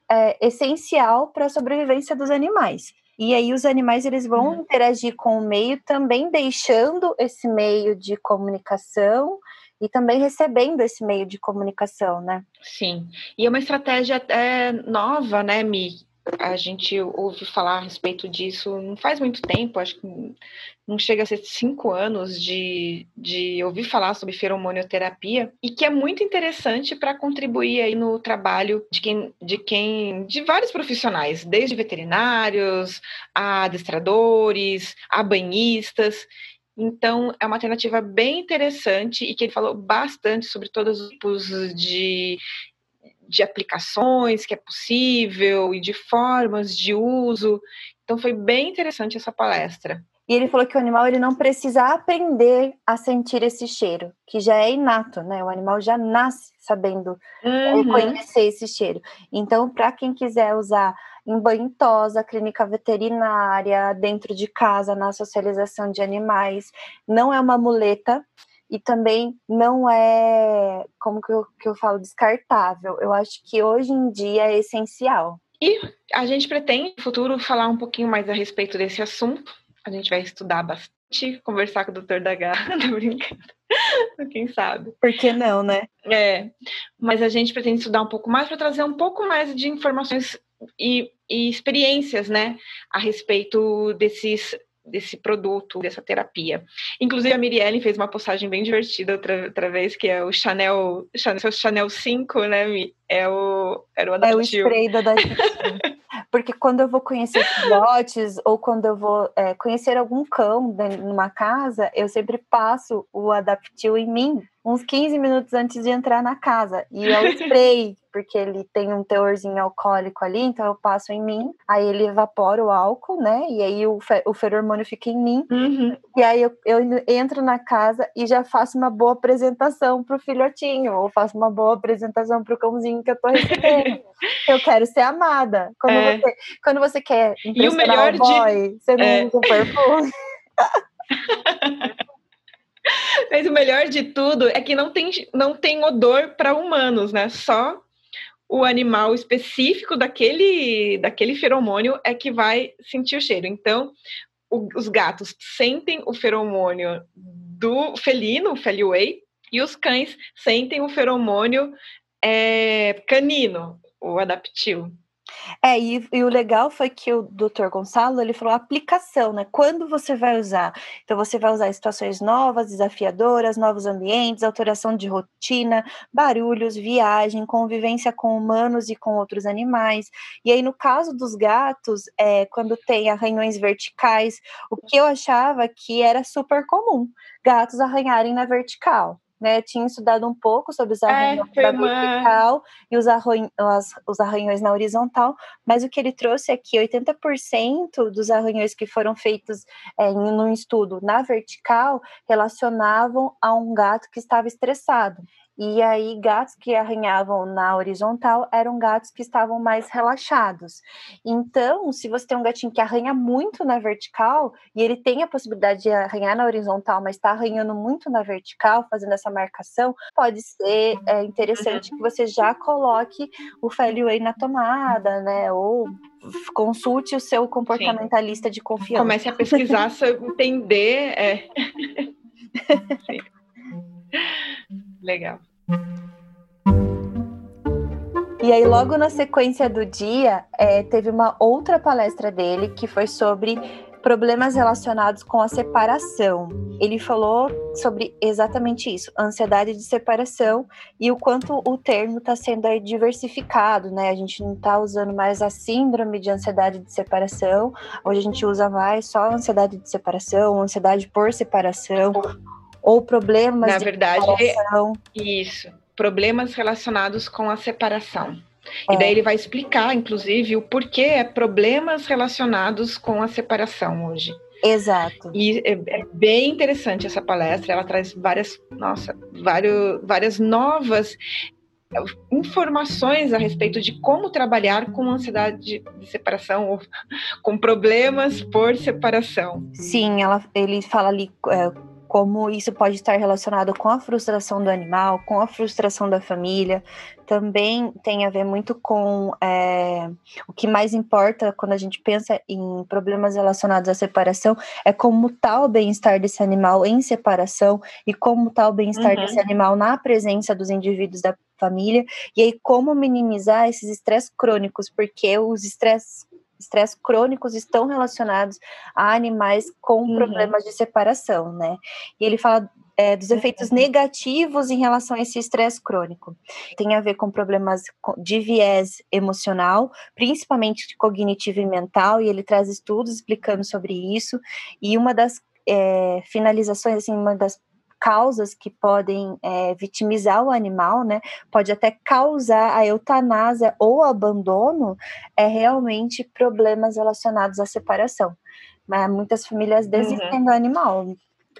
é essencial para a sobrevivência dos animais. E aí os animais eles vão uhum. interagir com o meio também deixando esse meio de comunicação e também recebendo esse meio de comunicação, né? Sim. E é uma estratégia é, nova, né, Mi? A gente ouve falar a respeito disso não faz muito tempo, acho que não chega a ser cinco anos de, de ouvir falar sobre feromonioterapia e que é muito interessante para contribuir aí no trabalho de quem, de quem, de vários profissionais, desde veterinários, a adestradores, a banhistas. Então, é uma alternativa bem interessante e que ele falou bastante sobre todos os tipos de, de aplicações que é possível e de formas de uso. Então, foi bem interessante essa palestra. E ele falou que o animal ele não precisa aprender a sentir esse cheiro, que já é inato, né? O animal já nasce sabendo uhum. reconhecer esse cheiro. Então, para quem quiser usar em banho tosa, clínica veterinária, dentro de casa, na socialização de animais, não é uma muleta e também não é, como que eu, que eu falo, descartável. Eu acho que hoje em dia é essencial. E a gente pretende, no futuro, falar um pouquinho mais a respeito desse assunto a gente vai estudar bastante, conversar com o doutor da Garra, tô brincando. Quem sabe? Por que não, né? É, mas a gente pretende estudar um pouco mais para trazer um pouco mais de informações e, e experiências, né, a respeito desses desse produto, dessa terapia. Inclusive, a Mirielle fez uma postagem bem divertida outra, outra vez, que é o Chanel, Chanel, Chanel 5, né? É o, era o adaptivo. É o spray da Porque quando eu vou conhecer filhotes ou quando eu vou é, conhecer algum cão numa casa, eu sempre passo o Adaptil em mim uns 15 minutos antes de entrar na casa. E o spray, porque ele tem um teorzinho alcoólico ali, então eu passo em mim, aí ele evapora o álcool, né? E aí o, fe o feromônio fica em mim. Uhum. E aí eu, eu, entro na casa e já faço uma boa apresentação pro filhotinho, ou faço uma boa apresentação pro cãozinho que eu tô recebendo. eu quero ser amada. Quando, é. você, quando você quer impressionar e o, melhor o boy, de... você não é. usa perfume. Mas o melhor de tudo é que não tem, não tem odor para humanos, né? Só o animal específico daquele, daquele feromônio é que vai sentir o cheiro. Então, o, os gatos sentem o feromônio do felino, o Feliway, e os cães sentem o feromônio é, canino, o adaptil. É, e, e, o legal foi que o doutor Gonçalo, ele falou aplicação, né? Quando você vai usar? Então, você vai usar situações novas, desafiadoras, novos ambientes, alteração de rotina, barulhos, viagem, convivência com humanos e com outros animais. E aí, no caso dos gatos, é, quando tem arranhões verticais, o que eu achava que era super comum, gatos arranharem na vertical né, tinha estudado um pouco sobre os arranhões é, vertical e os, arranhões, os arranhões na horizontal, mas o que ele trouxe é que 80% dos arranhões que foram feitos é, no estudo na vertical relacionavam a um gato que estava estressado. E aí, gatos que arranhavam na horizontal eram gatos que estavam mais relaxados. Então, se você tem um gatinho que arranha muito na vertical e ele tem a possibilidade de arranhar na horizontal, mas está arranhando muito na vertical, fazendo essa marcação, pode ser é, interessante que você já coloque o Fairway na tomada, né? Ou consulte o seu comportamentalista Sim. de confiança. Comece a pesquisar, entender. É. Legal. E aí, logo na sequência do dia, é, teve uma outra palestra dele que foi sobre problemas relacionados com a separação. Ele falou sobre exatamente isso, ansiedade de separação e o quanto o termo está sendo diversificado, né? A gente não está usando mais a síndrome de ansiedade de separação, hoje a gente usa mais só ansiedade de separação, ansiedade por separação, ou problemas Na de verdade, separação. isso, problemas relacionados com a separação. É. E daí ele vai explicar, inclusive, o porquê é problemas relacionados com a separação hoje. Exato. E é, é, bem interessante essa palestra, ela traz várias, nossa, vários, várias novas informações a respeito de como trabalhar com ansiedade de, de separação ou com problemas por separação. Sim, ela, ele fala ali é, como isso pode estar relacionado com a frustração do animal, com a frustração da família, também tem a ver muito com é, o que mais importa quando a gente pensa em problemas relacionados à separação, é como está o bem-estar desse animal em separação e como está o bem-estar uhum. desse animal na presença dos indivíduos da família, e aí como minimizar esses estresses crônicos, porque os estresses estresse crônicos estão relacionados a animais com uhum. problemas de separação, né? E ele fala é, dos efeitos uhum. negativos em relação a esse estresse crônico. Tem a ver com problemas de viés emocional, principalmente cognitivo e mental, e ele traz estudos explicando sobre isso. E uma das é, finalizações, assim, uma das causas que podem é, vitimizar o animal, né? Pode até causar a eutanásia ou abandono, é realmente problemas relacionados à separação. Mas muitas famílias uhum. desistem uhum. do animal.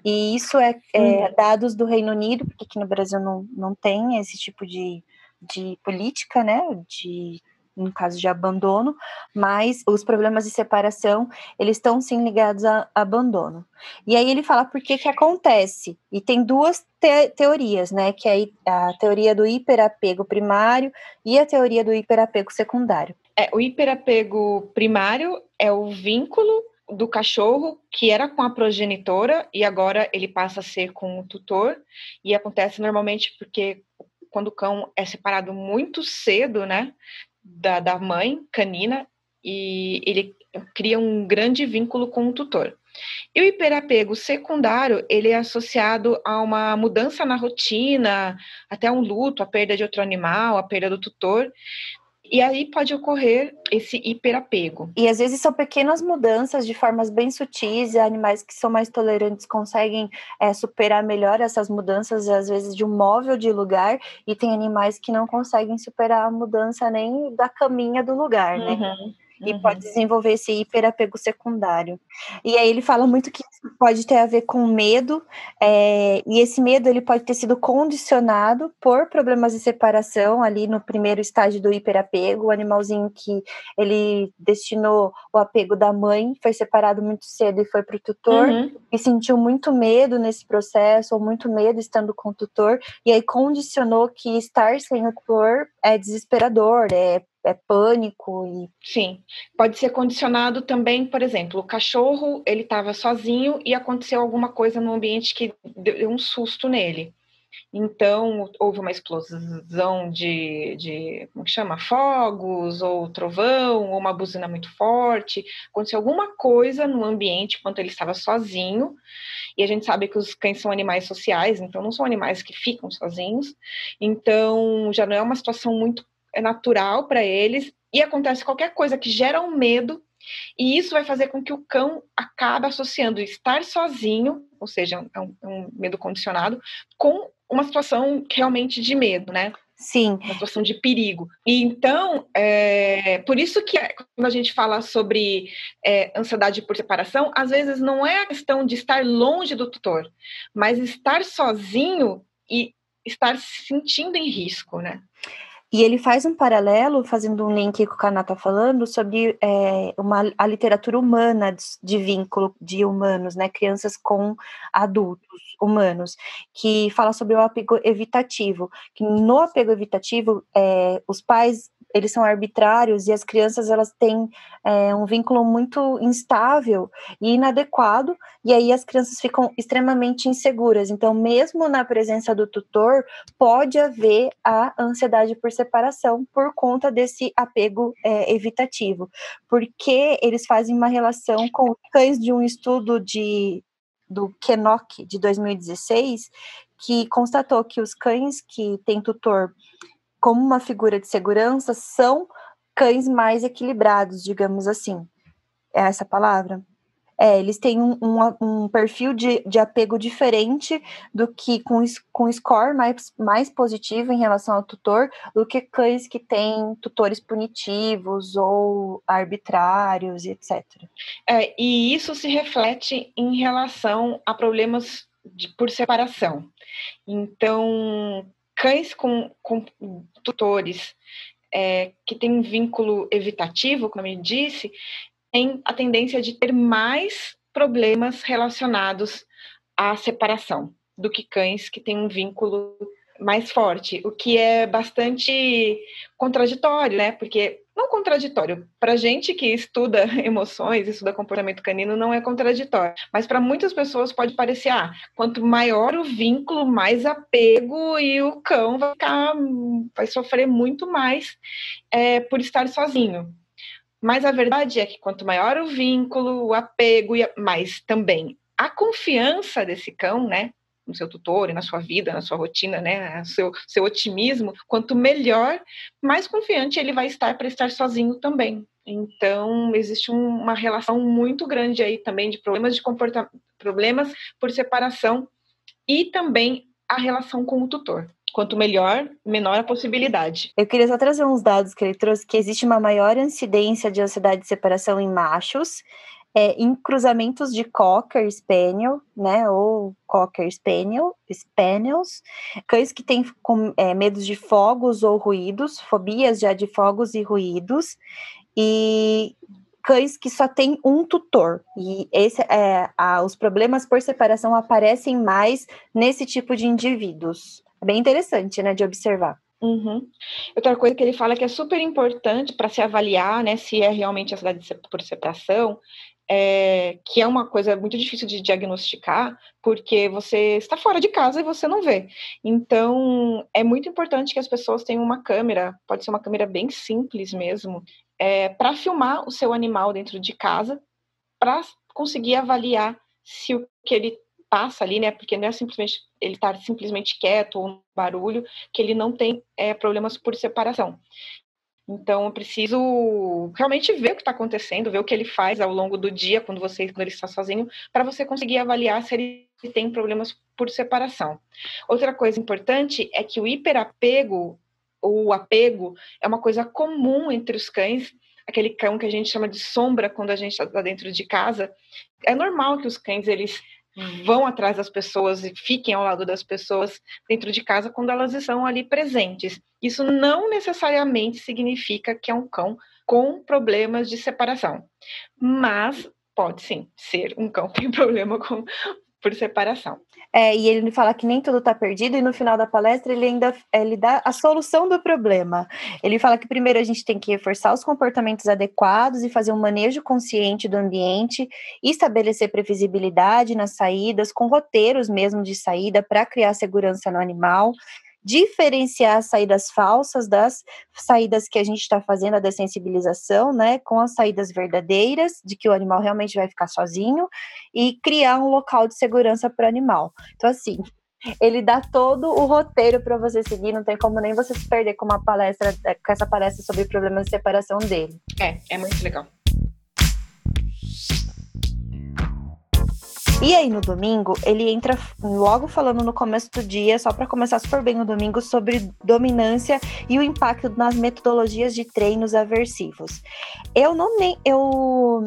E isso é, é uhum. dados do Reino Unido, porque aqui no Brasil não, não tem esse tipo de, de política, né? De no caso de abandono, mas os problemas de separação, eles estão sim ligados a abandono. E aí ele fala por que que acontece, e tem duas te teorias, né, que é a teoria do hiperapego primário e a teoria do hiperapego secundário. É, o hiperapego primário é o vínculo do cachorro que era com a progenitora e agora ele passa a ser com o tutor e acontece normalmente porque quando o cão é separado muito cedo, né, da, da mãe canina e ele cria um grande vínculo com o tutor. E o hiperapego secundário, ele é associado a uma mudança na rotina, até um luto, a perda de outro animal, a perda do tutor, e aí pode ocorrer esse hiperapego. E às vezes são pequenas mudanças de formas bem sutis, e animais que são mais tolerantes conseguem é, superar melhor essas mudanças, às vezes de um móvel de lugar, e tem animais que não conseguem superar a mudança nem da caminha do lugar, né? Uhum e uhum. pode desenvolver esse hiperapego secundário. E aí ele fala muito que isso pode ter a ver com medo, é, e esse medo ele pode ter sido condicionado por problemas de separação ali no primeiro estágio do hiperapego, o animalzinho que ele destinou o apego da mãe, foi separado muito cedo e foi para o tutor, uhum. e sentiu muito medo nesse processo, ou muito medo estando com o tutor, e aí condicionou que estar sem o tutor é desesperador, é é pânico e sim. Pode ser condicionado também por exemplo o cachorro ele estava sozinho e aconteceu alguma coisa no ambiente que deu um susto nele. Então houve uma explosão de, de como chama? Fogos ou trovão ou uma buzina muito forte. Aconteceu alguma coisa no ambiente enquanto ele estava sozinho. E a gente sabe que os cães são animais sociais então não são animais que ficam sozinhos. Então já não é uma situação muito é natural para eles e acontece qualquer coisa que gera um medo e isso vai fazer com que o cão acabe associando estar sozinho, ou seja, é um, é um medo condicionado, com uma situação realmente de medo, né? Sim. Uma situação de perigo. E então, é, por isso que quando a gente fala sobre é, ansiedade por separação, às vezes não é a questão de estar longe do tutor, mas estar sozinho e estar se sentindo em risco, né? E ele faz um paralelo, fazendo um link o que a Ana está falando, sobre é, uma, a literatura humana de, de, vínculo de humanos, né? Crianças com adultos humanos, que fala sobre o apego evitativo. Que no apego evitativo, é, os pais eles são arbitrários e as crianças elas têm é, um vínculo muito instável e inadequado e aí as crianças ficam extremamente inseguras. Então, mesmo na presença do tutor, pode haver a ansiedade por separação por conta desse apego é, evitativo, porque eles fazem uma relação com cães de um estudo de do Kenock de 2016 que constatou que os cães que têm tutor como uma figura de segurança, são cães mais equilibrados, digamos assim. É essa palavra? É, eles têm um, um, um, perfil de, de apego diferente do que com, com score mais, mais positivo em relação ao tutor do que cães que têm tutores punitivos ou arbitrários, etc. É, e isso se reflete em relação a problemas de, por separação. Então, cães com, com tutores é, que têm um vínculo evitativo, como eu disse, têm a tendência de ter mais problemas relacionados à separação do que cães que têm um vínculo mais forte, o que é bastante contraditório, né? Porque não contraditório. Para gente que estuda emoções, estuda comportamento canino, não é contraditório. Mas para muitas pessoas pode parecer, ah, quanto maior o vínculo, mais apego e o cão vai ficar, vai sofrer muito mais é, por estar sozinho. Mas a verdade é que quanto maior o vínculo, o apego, mais também a confiança desse cão, né? No seu tutor e na sua vida, na sua rotina, né, seu, seu otimismo, quanto melhor, mais confiante ele vai estar para estar sozinho também. Então, existe um, uma relação muito grande aí também de problemas de comportamento, problemas por separação e também a relação com o tutor. Quanto melhor, menor a possibilidade. Eu queria só trazer uns dados que ele trouxe, que existe uma maior incidência de ansiedade de separação em machos, é, em cruzamentos de Cocker Spaniel, né, ou Cocker Spaniel, Spaniels, cães que têm com, é, medos de fogos ou ruídos, fobias já de fogos e ruídos, e cães que só tem um tutor. E esse, é, a, os problemas por separação aparecem mais nesse tipo de indivíduos. É bem interessante, né, de observar. Uhum. Outra coisa que ele fala que é super importante para se avaliar, né, se é realmente a cidade por separação, é, que é uma coisa muito difícil de diagnosticar, porque você está fora de casa e você não vê. Então, é muito importante que as pessoas tenham uma câmera, pode ser uma câmera bem simples mesmo, é, para filmar o seu animal dentro de casa, para conseguir avaliar se o que ele passa ali, né? Porque não é simplesmente ele estar tá simplesmente quieto ou um barulho, que ele não tem é, problemas por separação. Então, eu preciso realmente ver o que está acontecendo, ver o que ele faz ao longo do dia, quando, você, quando ele está sozinho, para você conseguir avaliar se ele tem problemas por separação. Outra coisa importante é que o hiperapego, ou apego, é uma coisa comum entre os cães, aquele cão que a gente chama de sombra quando a gente está dentro de casa. É normal que os cães, eles vão atrás das pessoas e fiquem ao lado das pessoas dentro de casa quando elas estão ali presentes. Isso não necessariamente significa que é um cão com problemas de separação, mas pode sim ser um cão que tem problema com por separação. É, e ele fala que nem tudo está perdido, e no final da palestra ele ainda ele dá a solução do problema. Ele fala que primeiro a gente tem que reforçar os comportamentos adequados e fazer um manejo consciente do ambiente, estabelecer previsibilidade nas saídas, com roteiros mesmo de saída para criar segurança no animal diferenciar as saídas falsas das saídas que a gente está fazendo, a dessensibilização, né, com as saídas verdadeiras, de que o animal realmente vai ficar sozinho, e criar um local de segurança para o animal. Então, assim, ele dá todo o roteiro para você seguir, não tem como nem você se perder com uma palestra, com essa palestra sobre problemas de separação dele. É, é muito legal. E aí no domingo, ele entra logo falando no começo do dia, só para começar super bem o domingo, sobre dominância e o impacto nas metodologias de treinos aversivos. Eu não nem eu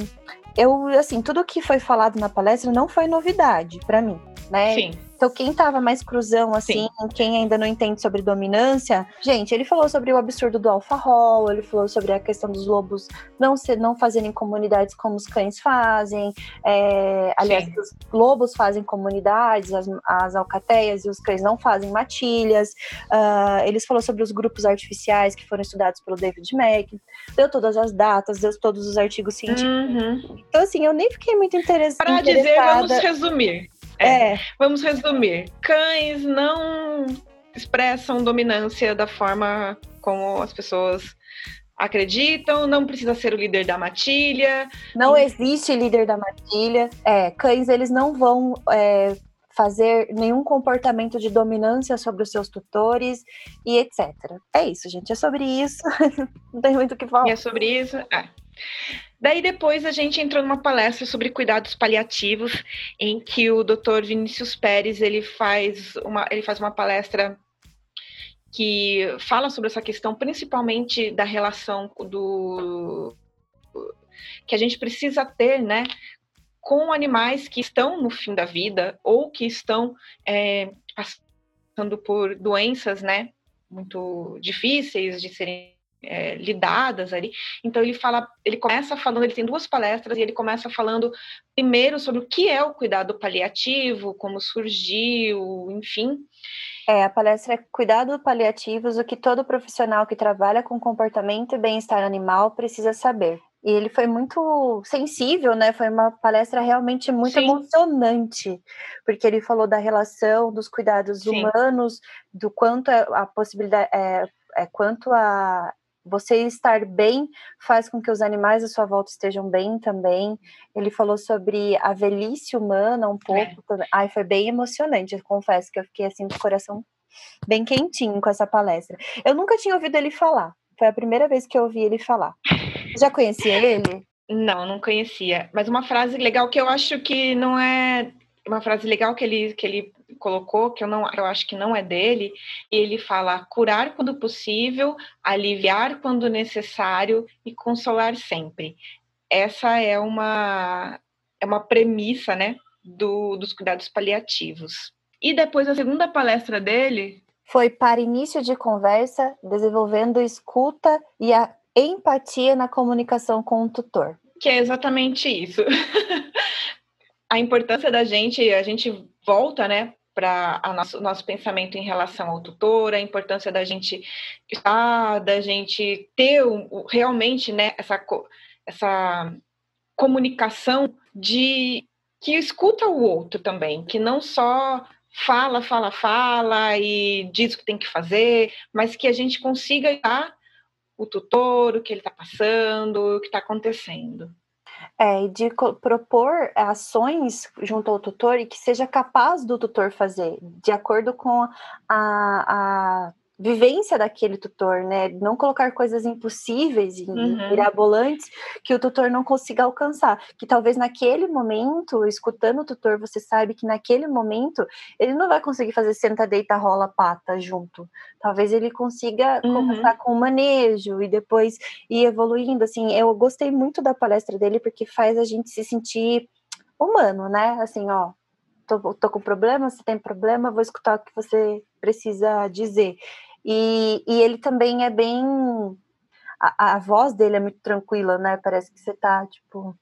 eu assim, tudo que foi falado na palestra não foi novidade para mim, né? Sim. Então, quem tava mais cruzão, assim, Sim. quem ainda não entende sobre dominância, gente, ele falou sobre o absurdo do alfarrol, ele falou sobre a questão dos lobos não, ser, não fazerem comunidades como os cães fazem. É, aliás, Sim. os lobos fazem comunidades, as, as alcateias e os cães não fazem matilhas. Uh, eles falou sobre os grupos artificiais que foram estudados pelo David Mack, deu todas as datas, deu todos os artigos científicos. Uhum. Então, assim, eu nem fiquei muito interessada. Para dizer, vamos resumir. É, é. Vamos resumir. Cães não expressam dominância da forma como as pessoas acreditam, não precisa ser o líder da matilha. Não existe líder da matilha. É, cães, eles não vão é, fazer nenhum comportamento de dominância sobre os seus tutores e etc. É isso, gente. É sobre isso. não tem muito o que falar. E é sobre isso. É. Daí depois a gente entrou numa palestra sobre cuidados paliativos, em que o Dr. Vinícius Pérez ele faz uma, ele faz uma palestra que fala sobre essa questão, principalmente da relação do que a gente precisa ter, né, com animais que estão no fim da vida ou que estão é, passando por doenças, né, muito difíceis de serem é, lidadas ali. Então ele fala, ele começa falando, ele tem duas palestras e ele começa falando primeiro sobre o que é o cuidado paliativo, como surgiu, enfim. É, a palestra é Cuidado Paliativos, o que todo profissional que trabalha com comportamento e bem-estar animal precisa saber. E ele foi muito sensível, né? Foi uma palestra realmente muito Sim. emocionante, porque ele falou da relação dos cuidados Sim. humanos, do quanto é a possibilidade, é, é, quanto a você estar bem faz com que os animais à sua volta estejam bem também. Ele falou sobre a velhice humana um pouco. É. Ai, foi bem emocionante. Eu confesso que eu fiquei assim com o coração bem quentinho com essa palestra. Eu nunca tinha ouvido ele falar. Foi a primeira vez que eu ouvi ele falar. Já conhecia ele? Não, não conhecia. Mas uma frase legal que eu acho que não é uma frase legal que ele, que ele colocou, que eu, não, eu acho que não é dele, ele fala curar quando possível, aliviar quando necessário e consolar sempre. Essa é uma, é uma premissa né, do, dos cuidados paliativos. E depois a segunda palestra dele. Foi para início de conversa, desenvolvendo escuta e a empatia na comunicação com o tutor. Que é exatamente isso. a importância da gente, a gente volta, né, para o nosso, nosso pensamento em relação ao tutor, a importância da gente estar, da gente ter realmente, né, essa, essa comunicação de que escuta o outro também, que não só fala, fala, fala e diz o que tem que fazer, mas que a gente consiga dar o tutor, o que ele está passando, o que está acontecendo. É, de propor ações junto ao tutor e que seja capaz do tutor fazer, de acordo com a, a vivência daquele tutor, né? Não colocar coisas impossíveis e uhum. mirabolantes que o tutor não consiga alcançar. Que talvez naquele momento, escutando o tutor, você sabe que naquele momento ele não vai conseguir fazer senta, deita, rola, pata junto. Talvez ele consiga uhum. começar com o manejo e depois ir evoluindo. Assim, eu gostei muito da palestra dele porque faz a gente se sentir humano, né? Assim, ó, tô, tô com problema, você tem problema, vou escutar o que você precisa dizer. E, e ele também é bem. A, a voz dele é muito tranquila, né? Parece que você tá, tipo,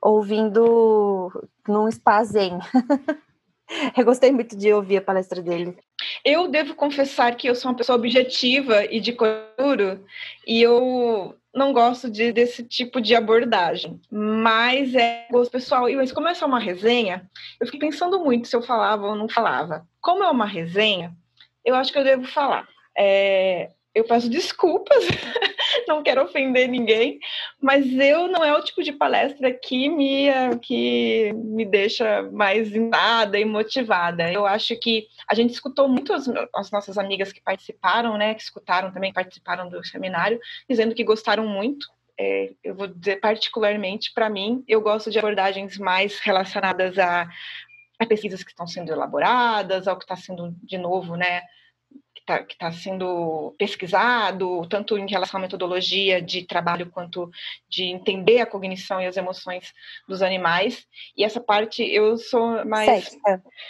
ouvindo num spa zen. eu gostei muito de ouvir a palestra dele. Eu devo confessar que eu sou uma pessoa objetiva e de coro, e eu não gosto de, desse tipo de abordagem. Mas é gosto pessoal. E mas como é só uma resenha, eu fiquei pensando muito se eu falava ou não falava. Como é uma resenha, eu acho que eu devo falar. É, eu peço desculpas, não quero ofender ninguém, mas eu não é o tipo de palestra que me, que me deixa mais nada e motivada. Eu acho que a gente escutou muito as, as, nossas amigas que participaram, né, que escutaram também, participaram do seminário, dizendo que gostaram muito. É, eu vou dizer particularmente para mim, eu gosto de abordagens mais relacionadas a, a pesquisas que estão sendo elaboradas, ao que está sendo de novo, né, está tá sendo pesquisado, tanto em relação à metodologia de trabalho quanto de entender a cognição e as emoções dos animais. E essa parte eu sou mais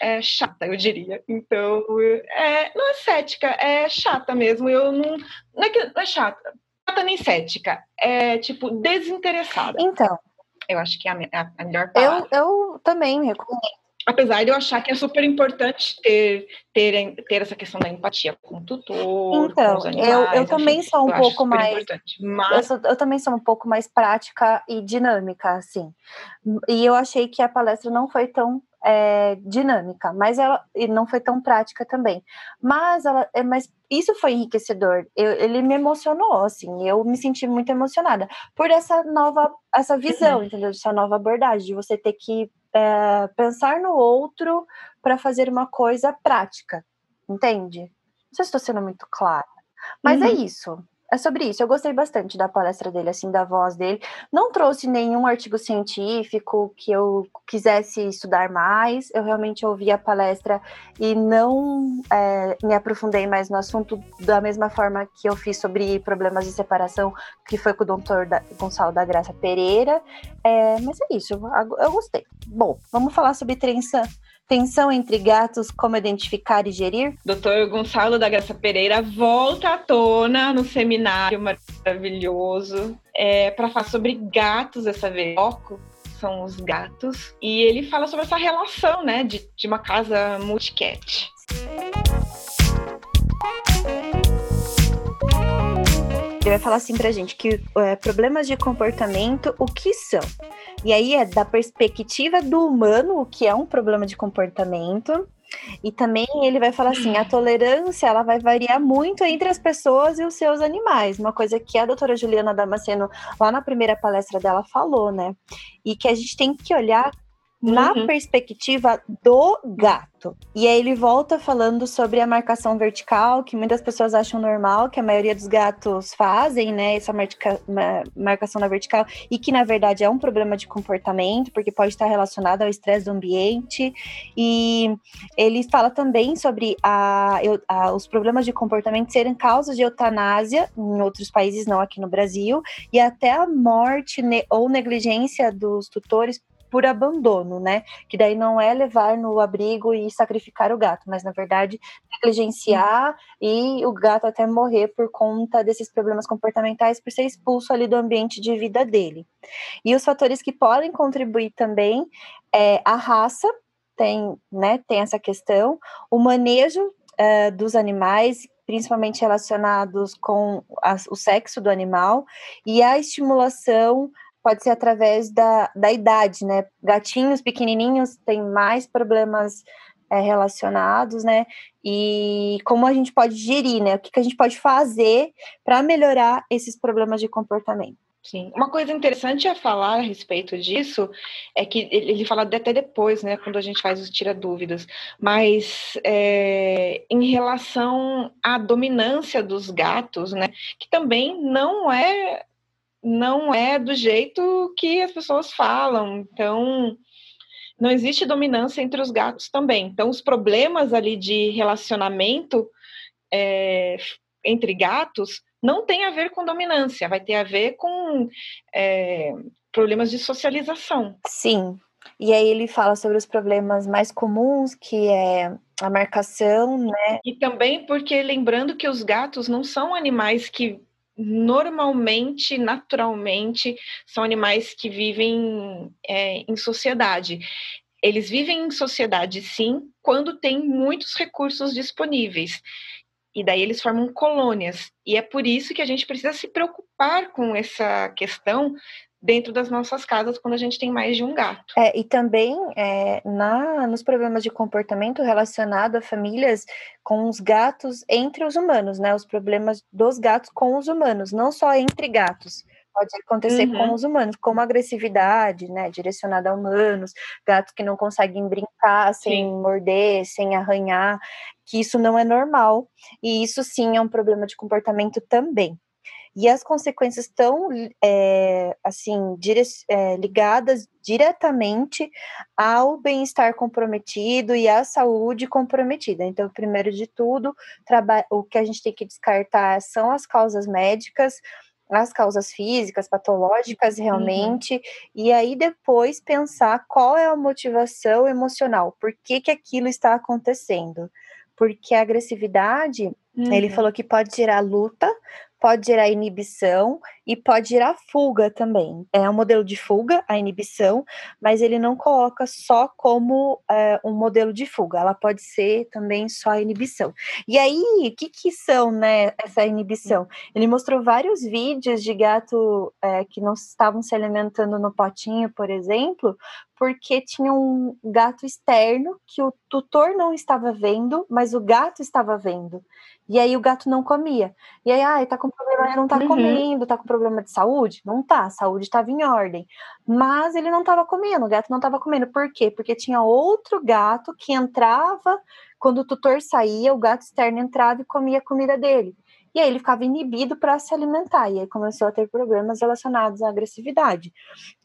é, chata, eu diria. Então, é, não é cética, é chata mesmo. Eu não, não é que não é chata, chata nem cética, é tipo desinteressada. Então, eu acho que é a, a melhor palavra. Eu, eu também reconheço apesar de eu achar que é super importante ter, ter, ter essa questão da empatia com o tutor, então, com os animais, eu, eu também sou um pouco mais mas... eu, sou, eu, também sou um pouco mais prática e dinâmica, assim. E eu achei que a palestra não foi tão é, dinâmica, mas ela e não foi tão prática também. Mas ela, é, mas isso foi enriquecedor. Eu, ele me emocionou, assim. Eu me senti muito emocionada por essa nova, essa visão, uhum. entendeu? Essa nova abordagem de você ter que é, pensar no outro para fazer uma coisa prática, entende? Não sei se estou sendo muito clara, mas é uhum. é isso. É sobre isso. Eu gostei bastante da palestra dele, assim, da voz dele. Não trouxe nenhum artigo científico que eu quisesse estudar mais. Eu realmente ouvi a palestra e não é, me aprofundei mais no assunto da mesma forma que eu fiz sobre problemas de separação, que foi com o doutor Gonçalo da Graça Pereira. É, mas é isso. Eu gostei. Bom, vamos falar sobre Tensão entre gatos, como identificar e gerir? Doutor Gonçalo da Graça Pereira volta à tona no seminário maravilhoso é, para falar sobre gatos essa vez. Foco são os gatos. E ele fala sobre essa relação, né, de, de uma casa multicat. Ele vai falar assim pra gente que é, problemas de comportamento, o que são? E aí é da perspectiva do humano, o que é um problema de comportamento. E também ele vai falar assim, a tolerância ela vai variar muito entre as pessoas e os seus animais, uma coisa que a doutora Juliana Damasceno, lá na primeira palestra dela, falou, né? E que a gente tem que olhar na uhum. perspectiva do gato. E aí ele volta falando sobre a marcação vertical, que muitas pessoas acham normal, que a maioria dos gatos fazem, né, essa marca, marcação na vertical, e que na verdade é um problema de comportamento, porque pode estar relacionado ao estresse do ambiente. E ele fala também sobre a, a, os problemas de comportamento serem causas de eutanásia em outros países, não aqui no Brasil, e até a morte ne ou negligência dos tutores por abandono, né? Que daí não é levar no abrigo e sacrificar o gato, mas na verdade negligenciar e o gato até morrer por conta desses problemas comportamentais por ser expulso ali do ambiente de vida dele. E os fatores que podem contribuir também é a raça, tem, né, tem essa questão, o manejo uh, dos animais, principalmente relacionados com a, o sexo do animal, e a estimulação pode ser através da, da idade, né? Gatinhos pequenininhos têm mais problemas é, relacionados, né? E como a gente pode gerir, né? O que, que a gente pode fazer para melhorar esses problemas de comportamento. Sim. Uma coisa interessante a falar a respeito disso é que ele fala até depois, né, quando a gente faz os tira dúvidas, mas é, em relação à dominância dos gatos, né, que também não é não é do jeito que as pessoas falam. Então, não existe dominância entre os gatos também. Então, os problemas ali de relacionamento é, entre gatos não tem a ver com dominância, vai ter a ver com é, problemas de socialização. Sim. E aí ele fala sobre os problemas mais comuns, que é a marcação, né? E também porque lembrando que os gatos não são animais que normalmente, naturalmente, são animais que vivem é, em sociedade. Eles vivem em sociedade, sim, quando tem muitos recursos disponíveis. E daí eles formam colônias. E é por isso que a gente precisa se preocupar com essa questão dentro das nossas casas quando a gente tem mais de um gato. É, e também é, na, nos problemas de comportamento relacionado a famílias com os gatos entre os humanos, né? Os problemas dos gatos com os humanos, não só entre gatos. Pode acontecer uhum. com os humanos, como agressividade, né? Direcionada a humanos, gatos que não conseguem brincar sem sim. morder, sem arranhar, que isso não é normal. E isso sim é um problema de comportamento também. E as consequências estão, é, assim, dire é, ligadas diretamente ao bem-estar comprometido e à saúde comprometida. Então, primeiro de tudo, o que a gente tem que descartar são as causas médicas, as causas físicas, patológicas uhum. realmente, uhum. e aí depois pensar qual é a motivação emocional, por que, que aquilo está acontecendo. Porque a agressividade, uhum. ele falou que pode gerar luta, pode gerar inibição e pode gerar fuga também. É um modelo de fuga, a inibição, mas ele não coloca só como é, um modelo de fuga, ela pode ser também só a inibição. E aí, o que, que são, né, essa inibição? Ele mostrou vários vídeos de gato é, que não estavam se alimentando no potinho, por exemplo, porque tinha um gato externo que o tutor não estava vendo, mas o gato estava vendo. E aí o gato não comia. E aí, ah, tá com problema, não tá uhum. comendo, tá com problema de saúde? Não tá, a saúde estava em ordem. Mas ele não estava comendo, o gato não estava comendo. Por quê? Porque tinha outro gato que entrava, quando o tutor saía, o gato externo entrava e comia a comida dele. E aí ele ficava inibido para se alimentar, e aí começou a ter problemas relacionados à agressividade.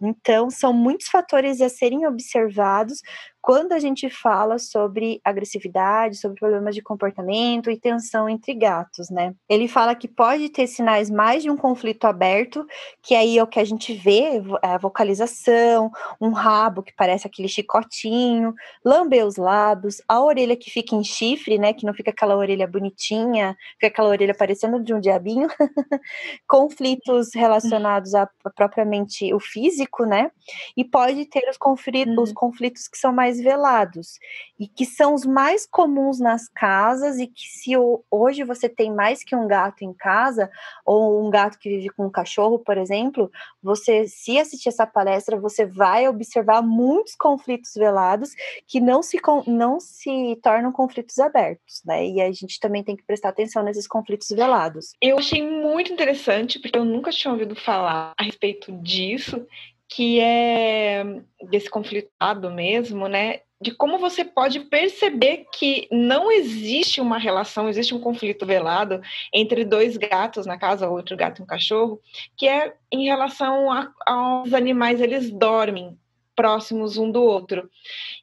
Então, são muitos fatores a serem observados quando a gente fala sobre agressividade, sobre problemas de comportamento e tensão entre gatos, né? Ele fala que pode ter sinais mais de um conflito aberto, que aí é o que a gente vê, é a vocalização, um rabo que parece aquele chicotinho, lamber os lábios, a orelha que fica em chifre, né? Que não fica aquela orelha bonitinha, fica aquela orelha parecendo de um diabinho. Conflitos relacionados a, propriamente o físico, né? E pode ter os conflitos, uhum. os conflitos que são mais mais velados e que são os mais comuns nas casas e que se hoje você tem mais que um gato em casa ou um gato que vive com um cachorro, por exemplo, você se assistir essa palestra, você vai observar muitos conflitos velados que não se não se tornam conflitos abertos, né? E a gente também tem que prestar atenção nesses conflitos velados. Eu achei muito interessante porque eu nunca tinha ouvido falar a respeito disso que é desse conflitado mesmo, né? De como você pode perceber que não existe uma relação, existe um conflito velado entre dois gatos na casa, outro gato e um cachorro, que é em relação a, aos animais, eles dormem próximos um do outro.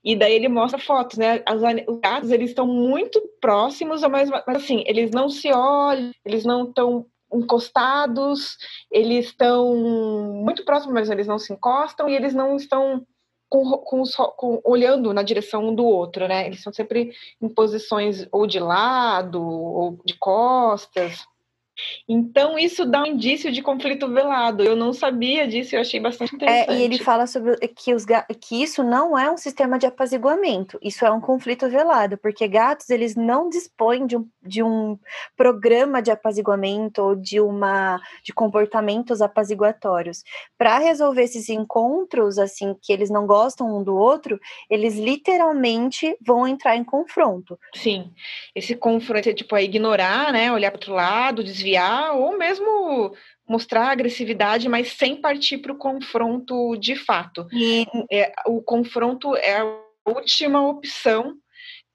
E daí ele mostra fotos, né? Os, gatos, eles estão muito próximos, mas, mas assim, eles não se olham, eles não estão encostados, eles estão muito próximos, mas eles não se encostam e eles não estão com, com, com, olhando na direção um do outro, né? Eles estão sempre em posições ou de lado ou de costas. Então, isso dá um indício de conflito velado. Eu não sabia disso, eu achei bastante interessante. É, e ele fala sobre que, os, que isso não é um sistema de apaziguamento, isso é um conflito velado, porque gatos eles não dispõem de um, de um programa de apaziguamento ou de uma de comportamentos apaziguatórios. Para resolver esses encontros, assim, que eles não gostam um do outro, eles literalmente vão entrar em confronto. Sim, esse confronto é tipo é ignorar, né? Olhar para outro lado, desviar desviar ou mesmo mostrar agressividade, mas sem partir para o confronto de fato. E é, o confronto é a última opção,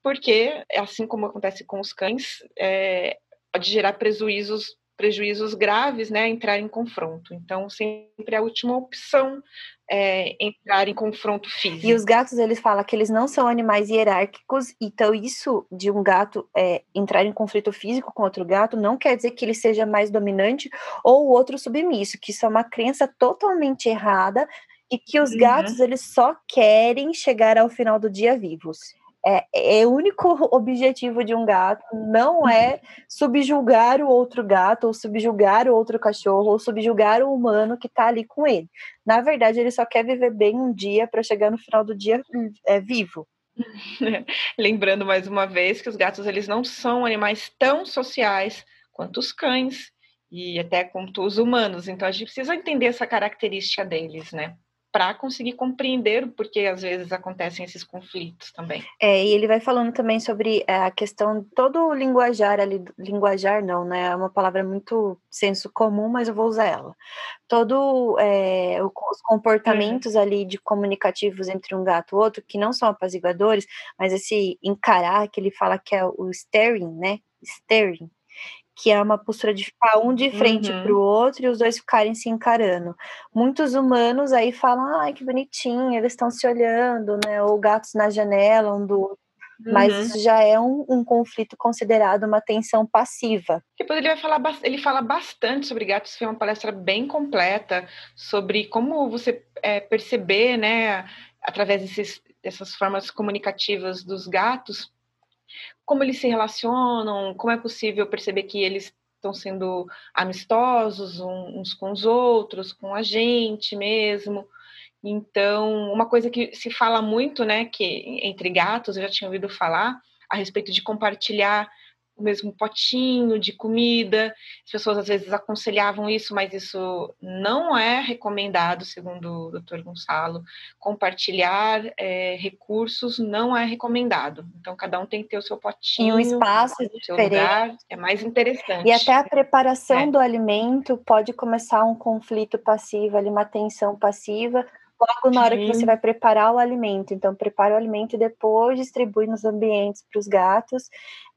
porque, assim como acontece com os cães, é, pode gerar prejuízos prejuízos graves, né, entrar em confronto. Então, sempre a última opção é entrar em confronto físico. E os gatos, eles falam que eles não são animais hierárquicos, então isso de um gato é, entrar em conflito físico com outro gato não quer dizer que ele seja mais dominante ou o outro submisso, que isso é uma crença totalmente errada e que os uhum. gatos, eles só querem chegar ao final do dia vivos. É, é, o único objetivo de um gato não é subjugar o outro gato, ou subjugar o outro cachorro, ou subjugar o humano que está ali com ele. Na verdade, ele só quer viver bem um dia para chegar no final do dia é, vivo. Lembrando mais uma vez que os gatos eles não são animais tão sociais quanto os cães e até quanto os humanos. Então a gente precisa entender essa característica deles, né? Para conseguir compreender porque às vezes acontecem esses conflitos também. É, e ele vai falando também sobre é, a questão todo o linguajar ali, linguajar não, né? É uma palavra muito senso comum, mas eu vou usar ela. Todo é, os comportamentos uhum. ali de comunicativos entre um gato e outro que não são apaziguadores, mas esse encarar que ele fala que é o staring, né? Staring que é uma postura de ficar um de frente uhum. para o outro e os dois ficarem se encarando. Muitos humanos aí falam, ai, que bonitinho, eles estão se olhando, né? Ou gatos na janela, um do outro. Mas uhum. isso já é um, um, conflito considerado uma tensão passiva. Depois ele vai falar, ele fala bastante sobre gatos, foi uma palestra bem completa sobre como você é, perceber, né, através desses, dessas formas comunicativas dos gatos, como eles se relacionam, como é possível perceber que eles estão sendo amistosos uns com os outros, com a gente mesmo. Então, uma coisa que se fala muito, né, que entre gatos, eu já tinha ouvido falar a respeito de compartilhar o mesmo potinho de comida. As pessoas às vezes aconselhavam isso, mas isso não é recomendado, segundo o Dr. Gonçalo. Compartilhar é, recursos não é recomendado. Então, cada um tem que ter o seu potinho. Um espaço diferente. Lugar, é mais interessante. E até a preparação é. do alimento pode começar um conflito passivo, ali, uma tensão passiva, logo na hora que você vai preparar o alimento. Então, prepara o alimento e depois distribui nos ambientes para os gatos.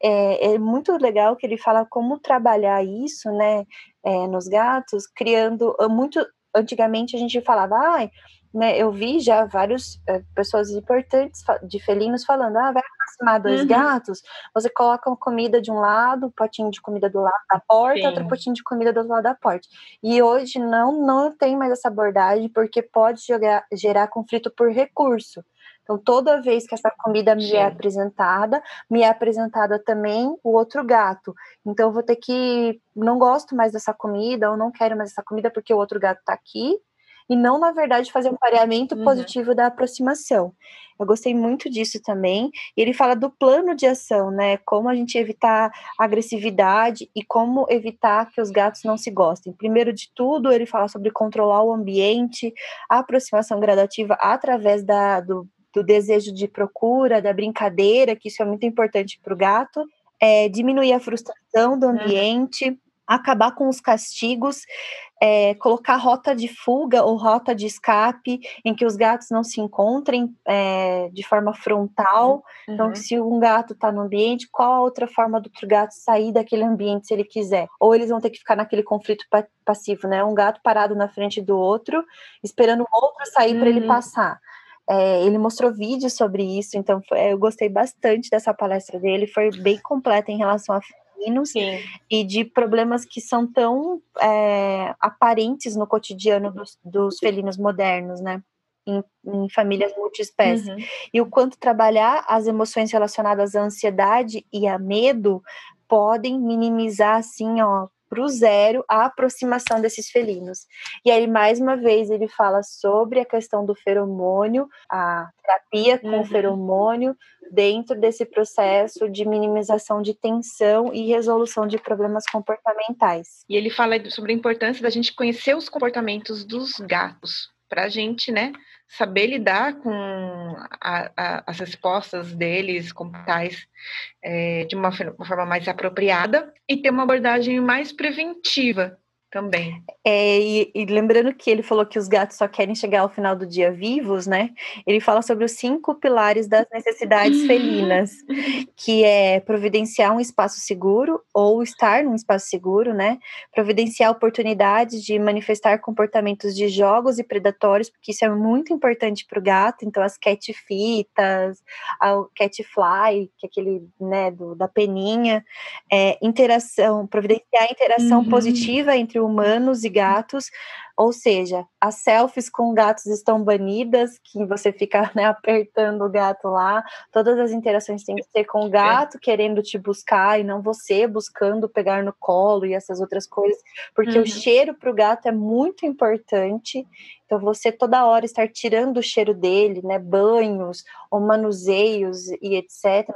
É, é, muito legal que ele fala como trabalhar isso, né, é, nos gatos, criando muito. Antigamente a gente falava, ah, né, eu vi já várias é, pessoas importantes de felinos falando, ah, vai aproximar dois uhum. gatos, você coloca comida de um lado, um potinho de comida do lado da porta, Sim. outro potinho de comida do outro lado da porta. E hoje não, não tem mais essa abordagem, porque pode jogar, gerar conflito por recurso. Então, toda vez que essa comida me é Sim. é apresentada, me é apresentada também o outro gato. Então, eu vou ter que. Não gosto mais dessa comida, ou não quero mais essa comida porque o outro gato está aqui e não, na verdade, fazer um pareamento uhum. positivo da aproximação. Eu gostei muito disso também. E ele fala do plano de ação, né? Como a gente evitar agressividade e como evitar que os gatos não se gostem. Primeiro de tudo, ele fala sobre controlar o ambiente, a aproximação gradativa através da, do, do desejo de procura, da brincadeira, que isso é muito importante para o gato. É, diminuir a frustração do ambiente. Uhum acabar com os castigos, é, colocar rota de fuga ou rota de escape em que os gatos não se encontrem é, de forma frontal. Uhum. Então, se um gato está no ambiente, qual a outra forma do outro gato sair daquele ambiente se ele quiser? Ou eles vão ter que ficar naquele conflito passivo, né? Um gato parado na frente do outro, esperando o outro sair uhum. para ele passar. É, ele mostrou vídeos sobre isso, então foi, eu gostei bastante dessa palestra dele, foi bem completa em relação a felinos Sim. e de problemas que são tão é, aparentes no cotidiano dos, dos felinos modernos, né? Em, em, famílias multiespécies. Uhum. E o quanto trabalhar as emoções relacionadas à ansiedade e a medo podem minimizar, assim, ó, para o zero a aproximação desses felinos. E aí, mais uma vez, ele fala sobre a questão do feromônio, a terapia com uhum. feromônio, dentro desse processo de minimização de tensão e resolução de problemas comportamentais. E ele fala sobre a importância da gente conhecer os comportamentos dos gatos, para a gente, né, saber lidar com a, a, as respostas deles, como tais, é, de uma, uma forma mais apropriada e ter uma abordagem mais preventiva também. É, e, e, lembrando que ele falou que os gatos só querem chegar ao final do dia vivos, né? Ele fala sobre os cinco pilares das necessidades felinas, que é providenciar um espaço seguro ou estar num espaço seguro, né? Providenciar oportunidades de manifestar comportamentos de jogos e predatórios, porque isso é muito importante para o gato. Então, as cat fitas, o cat fly, que é aquele, né, do, da peninha, é, interação, providenciar interação uhum. positiva entre humanos e gatos, ou seja, as selfies com gatos estão banidas, que você fica né, apertando o gato lá, todas as interações têm que ser com o gato querendo te buscar e não você buscando pegar no colo e essas outras coisas, porque uhum. o cheiro para o gato é muito importante. Então, você toda hora estar tirando o cheiro dele, né? Banhos ou manuseios e etc.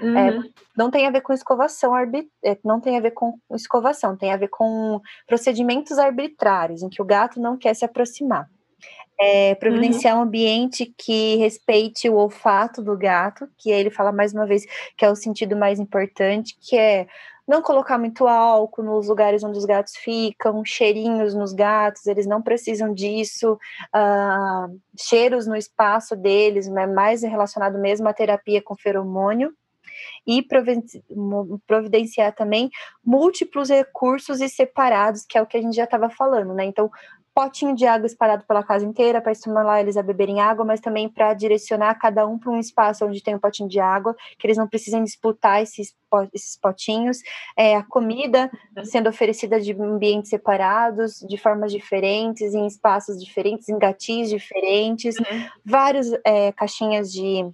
É, uhum. É, não tem a ver com escovação, é, não tem a ver com escovação, tem a ver com procedimentos arbitrários, em que o gato não quer se aproximar. É, providenciar uhum. um ambiente que respeite o olfato do gato, que ele fala mais uma vez que é o sentido mais importante, que é não colocar muito álcool nos lugares onde os gatos ficam, cheirinhos nos gatos, eles não precisam disso, uh, cheiros no espaço deles, né, mais relacionado mesmo à terapia com feromônio e providenciar também múltiplos recursos e separados, que é o que a gente já estava falando, né? Então, potinho de água espalhado pela casa inteira para estimular eles a beberem água, mas também para direcionar cada um para um espaço onde tem um potinho de água, que eles não precisem disputar esses, esses potinhos. É, a comida sendo oferecida de ambientes separados, de formas diferentes, em espaços diferentes, em gatis diferentes, uhum. várias é, caixinhas de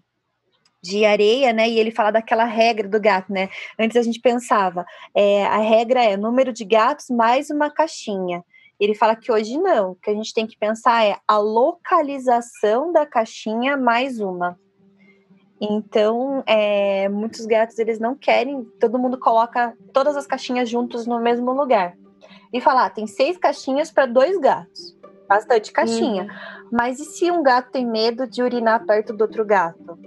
de areia, né? E ele fala daquela regra do gato, né? Antes a gente pensava, é, a regra é número de gatos mais uma caixinha. Ele fala que hoje não, que a gente tem que pensar é a localização da caixinha mais uma. Então, é, muitos gatos eles não querem, todo mundo coloca todas as caixinhas juntos no mesmo lugar. E falar, ah, tem seis caixinhas para dois gatos. Bastante caixinha. Uhum. Mas e se um gato tem medo de urinar perto do outro gato?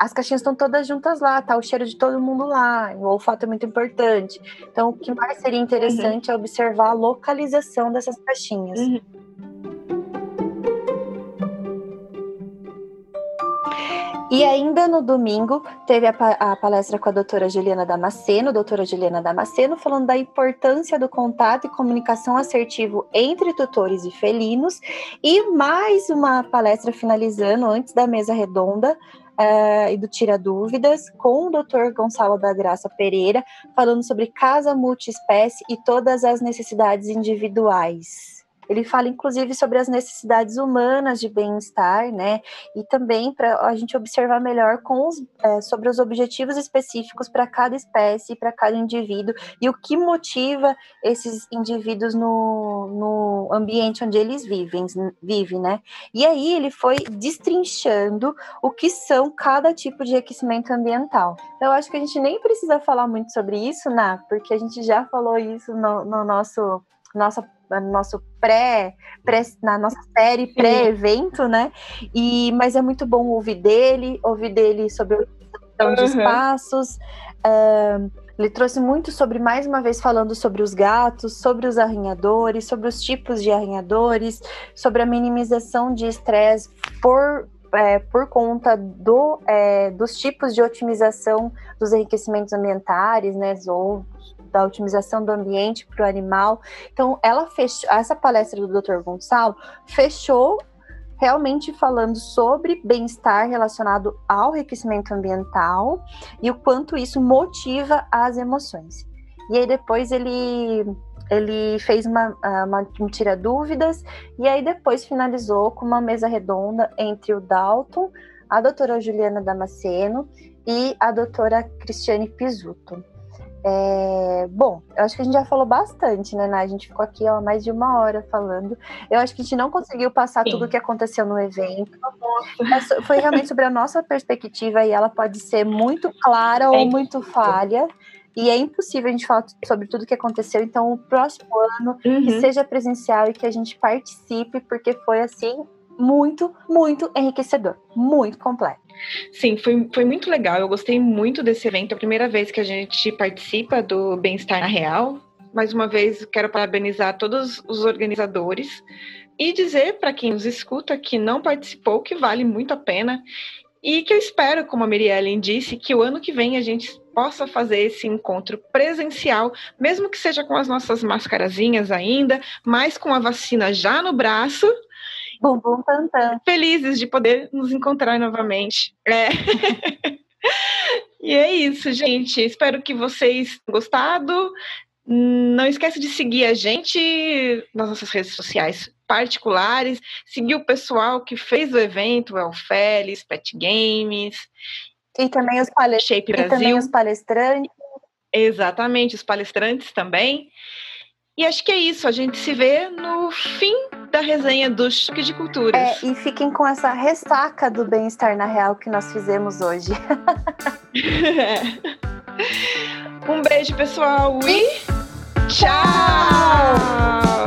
As caixinhas estão todas juntas lá, tá o cheiro de todo mundo lá, o olfato é muito importante. Então, o que mais seria interessante uhum. é observar a localização dessas caixinhas. Uhum. E ainda no domingo teve a, a, palestra com a doutora Juliana Damasceno, doutora Juliana Damasceno, falando da importância do contato e comunicação assertivo entre tutores e felinos, e mais uma palestra finalizando antes da mesa redonda. Uh, e do Tira Dúvidas, com o Dr. Gonçalo da Graça Pereira, falando sobre casa multiespécie e todas as necessidades individuais. Ele fala, inclusive, sobre as necessidades humanas de bem-estar, né? E também para a gente observar melhor com os, é, sobre os objetivos específicos para cada espécie, para cada indivíduo, e o que motiva esses indivíduos no, no ambiente onde eles vivem, vive, né? E aí ele foi destrinchando o que são cada tipo de aquecimento ambiental. Eu acho que a gente nem precisa falar muito sobre isso, Ná, porque a gente já falou isso no, no nosso nossa no nosso pré, pré na nossa série pré-evento, né? E mas é muito bom ouvir dele, ouvir dele sobre a uhum. de espaços. Uh, ele trouxe muito sobre, mais uma vez, falando sobre os gatos, sobre os arranhadores, sobre os tipos de arranhadores, sobre a minimização de estresse por, é, por conta do, é, dos tipos de otimização dos enriquecimentos ambientais, né, ou da otimização do ambiente para o animal. Então, ela fechou, essa palestra do Dr. Gonçalo fechou realmente falando sobre bem-estar relacionado ao enriquecimento ambiental e o quanto isso motiva as emoções. E aí depois ele ele fez uma, uma, um tira dúvidas e aí depois finalizou com uma mesa redonda entre o Dalton, a doutora Juliana Damasceno e a doutora Cristiane Pisuto. É, bom, eu acho que a gente já falou bastante, né, A gente ficou aqui ó, mais de uma hora falando. Eu acho que a gente não conseguiu passar Sim. tudo o que aconteceu no evento. Foi realmente sobre a nossa perspectiva e ela pode ser muito clara é ou muito falha. E é impossível a gente falar sobre tudo que aconteceu. Então, o próximo ano, uhum. que seja presencial e que a gente participe, porque foi assim muito, muito enriquecedor, muito completo. Sim, foi, foi muito legal. Eu gostei muito desse evento. É a primeira vez que a gente participa do Bem-Estar na Real. Mais uma vez, quero parabenizar todos os organizadores e dizer para quem nos escuta que não participou que vale muito a pena e que eu espero, como a Miriellen disse, que o ano que vem a gente possa fazer esse encontro presencial, mesmo que seja com as nossas mascarazinhas ainda, mas com a vacina já no braço Bum, bum, tam, tam. Felizes de poder nos encontrar novamente. É. e é isso, gente. Espero que vocês tenham gostado. Não esqueça de seguir a gente nas nossas redes sociais particulares, seguir o pessoal que fez o evento, o Félix, Pet Games. E também os, palestrantes. e também os palestrantes. Exatamente, os palestrantes também. E acho que é isso. A gente se vê no fim da resenha do Choque de Culturas. É, e fiquem com essa ressaca do bem-estar na real que nós fizemos hoje. um beijo, pessoal, e tchau!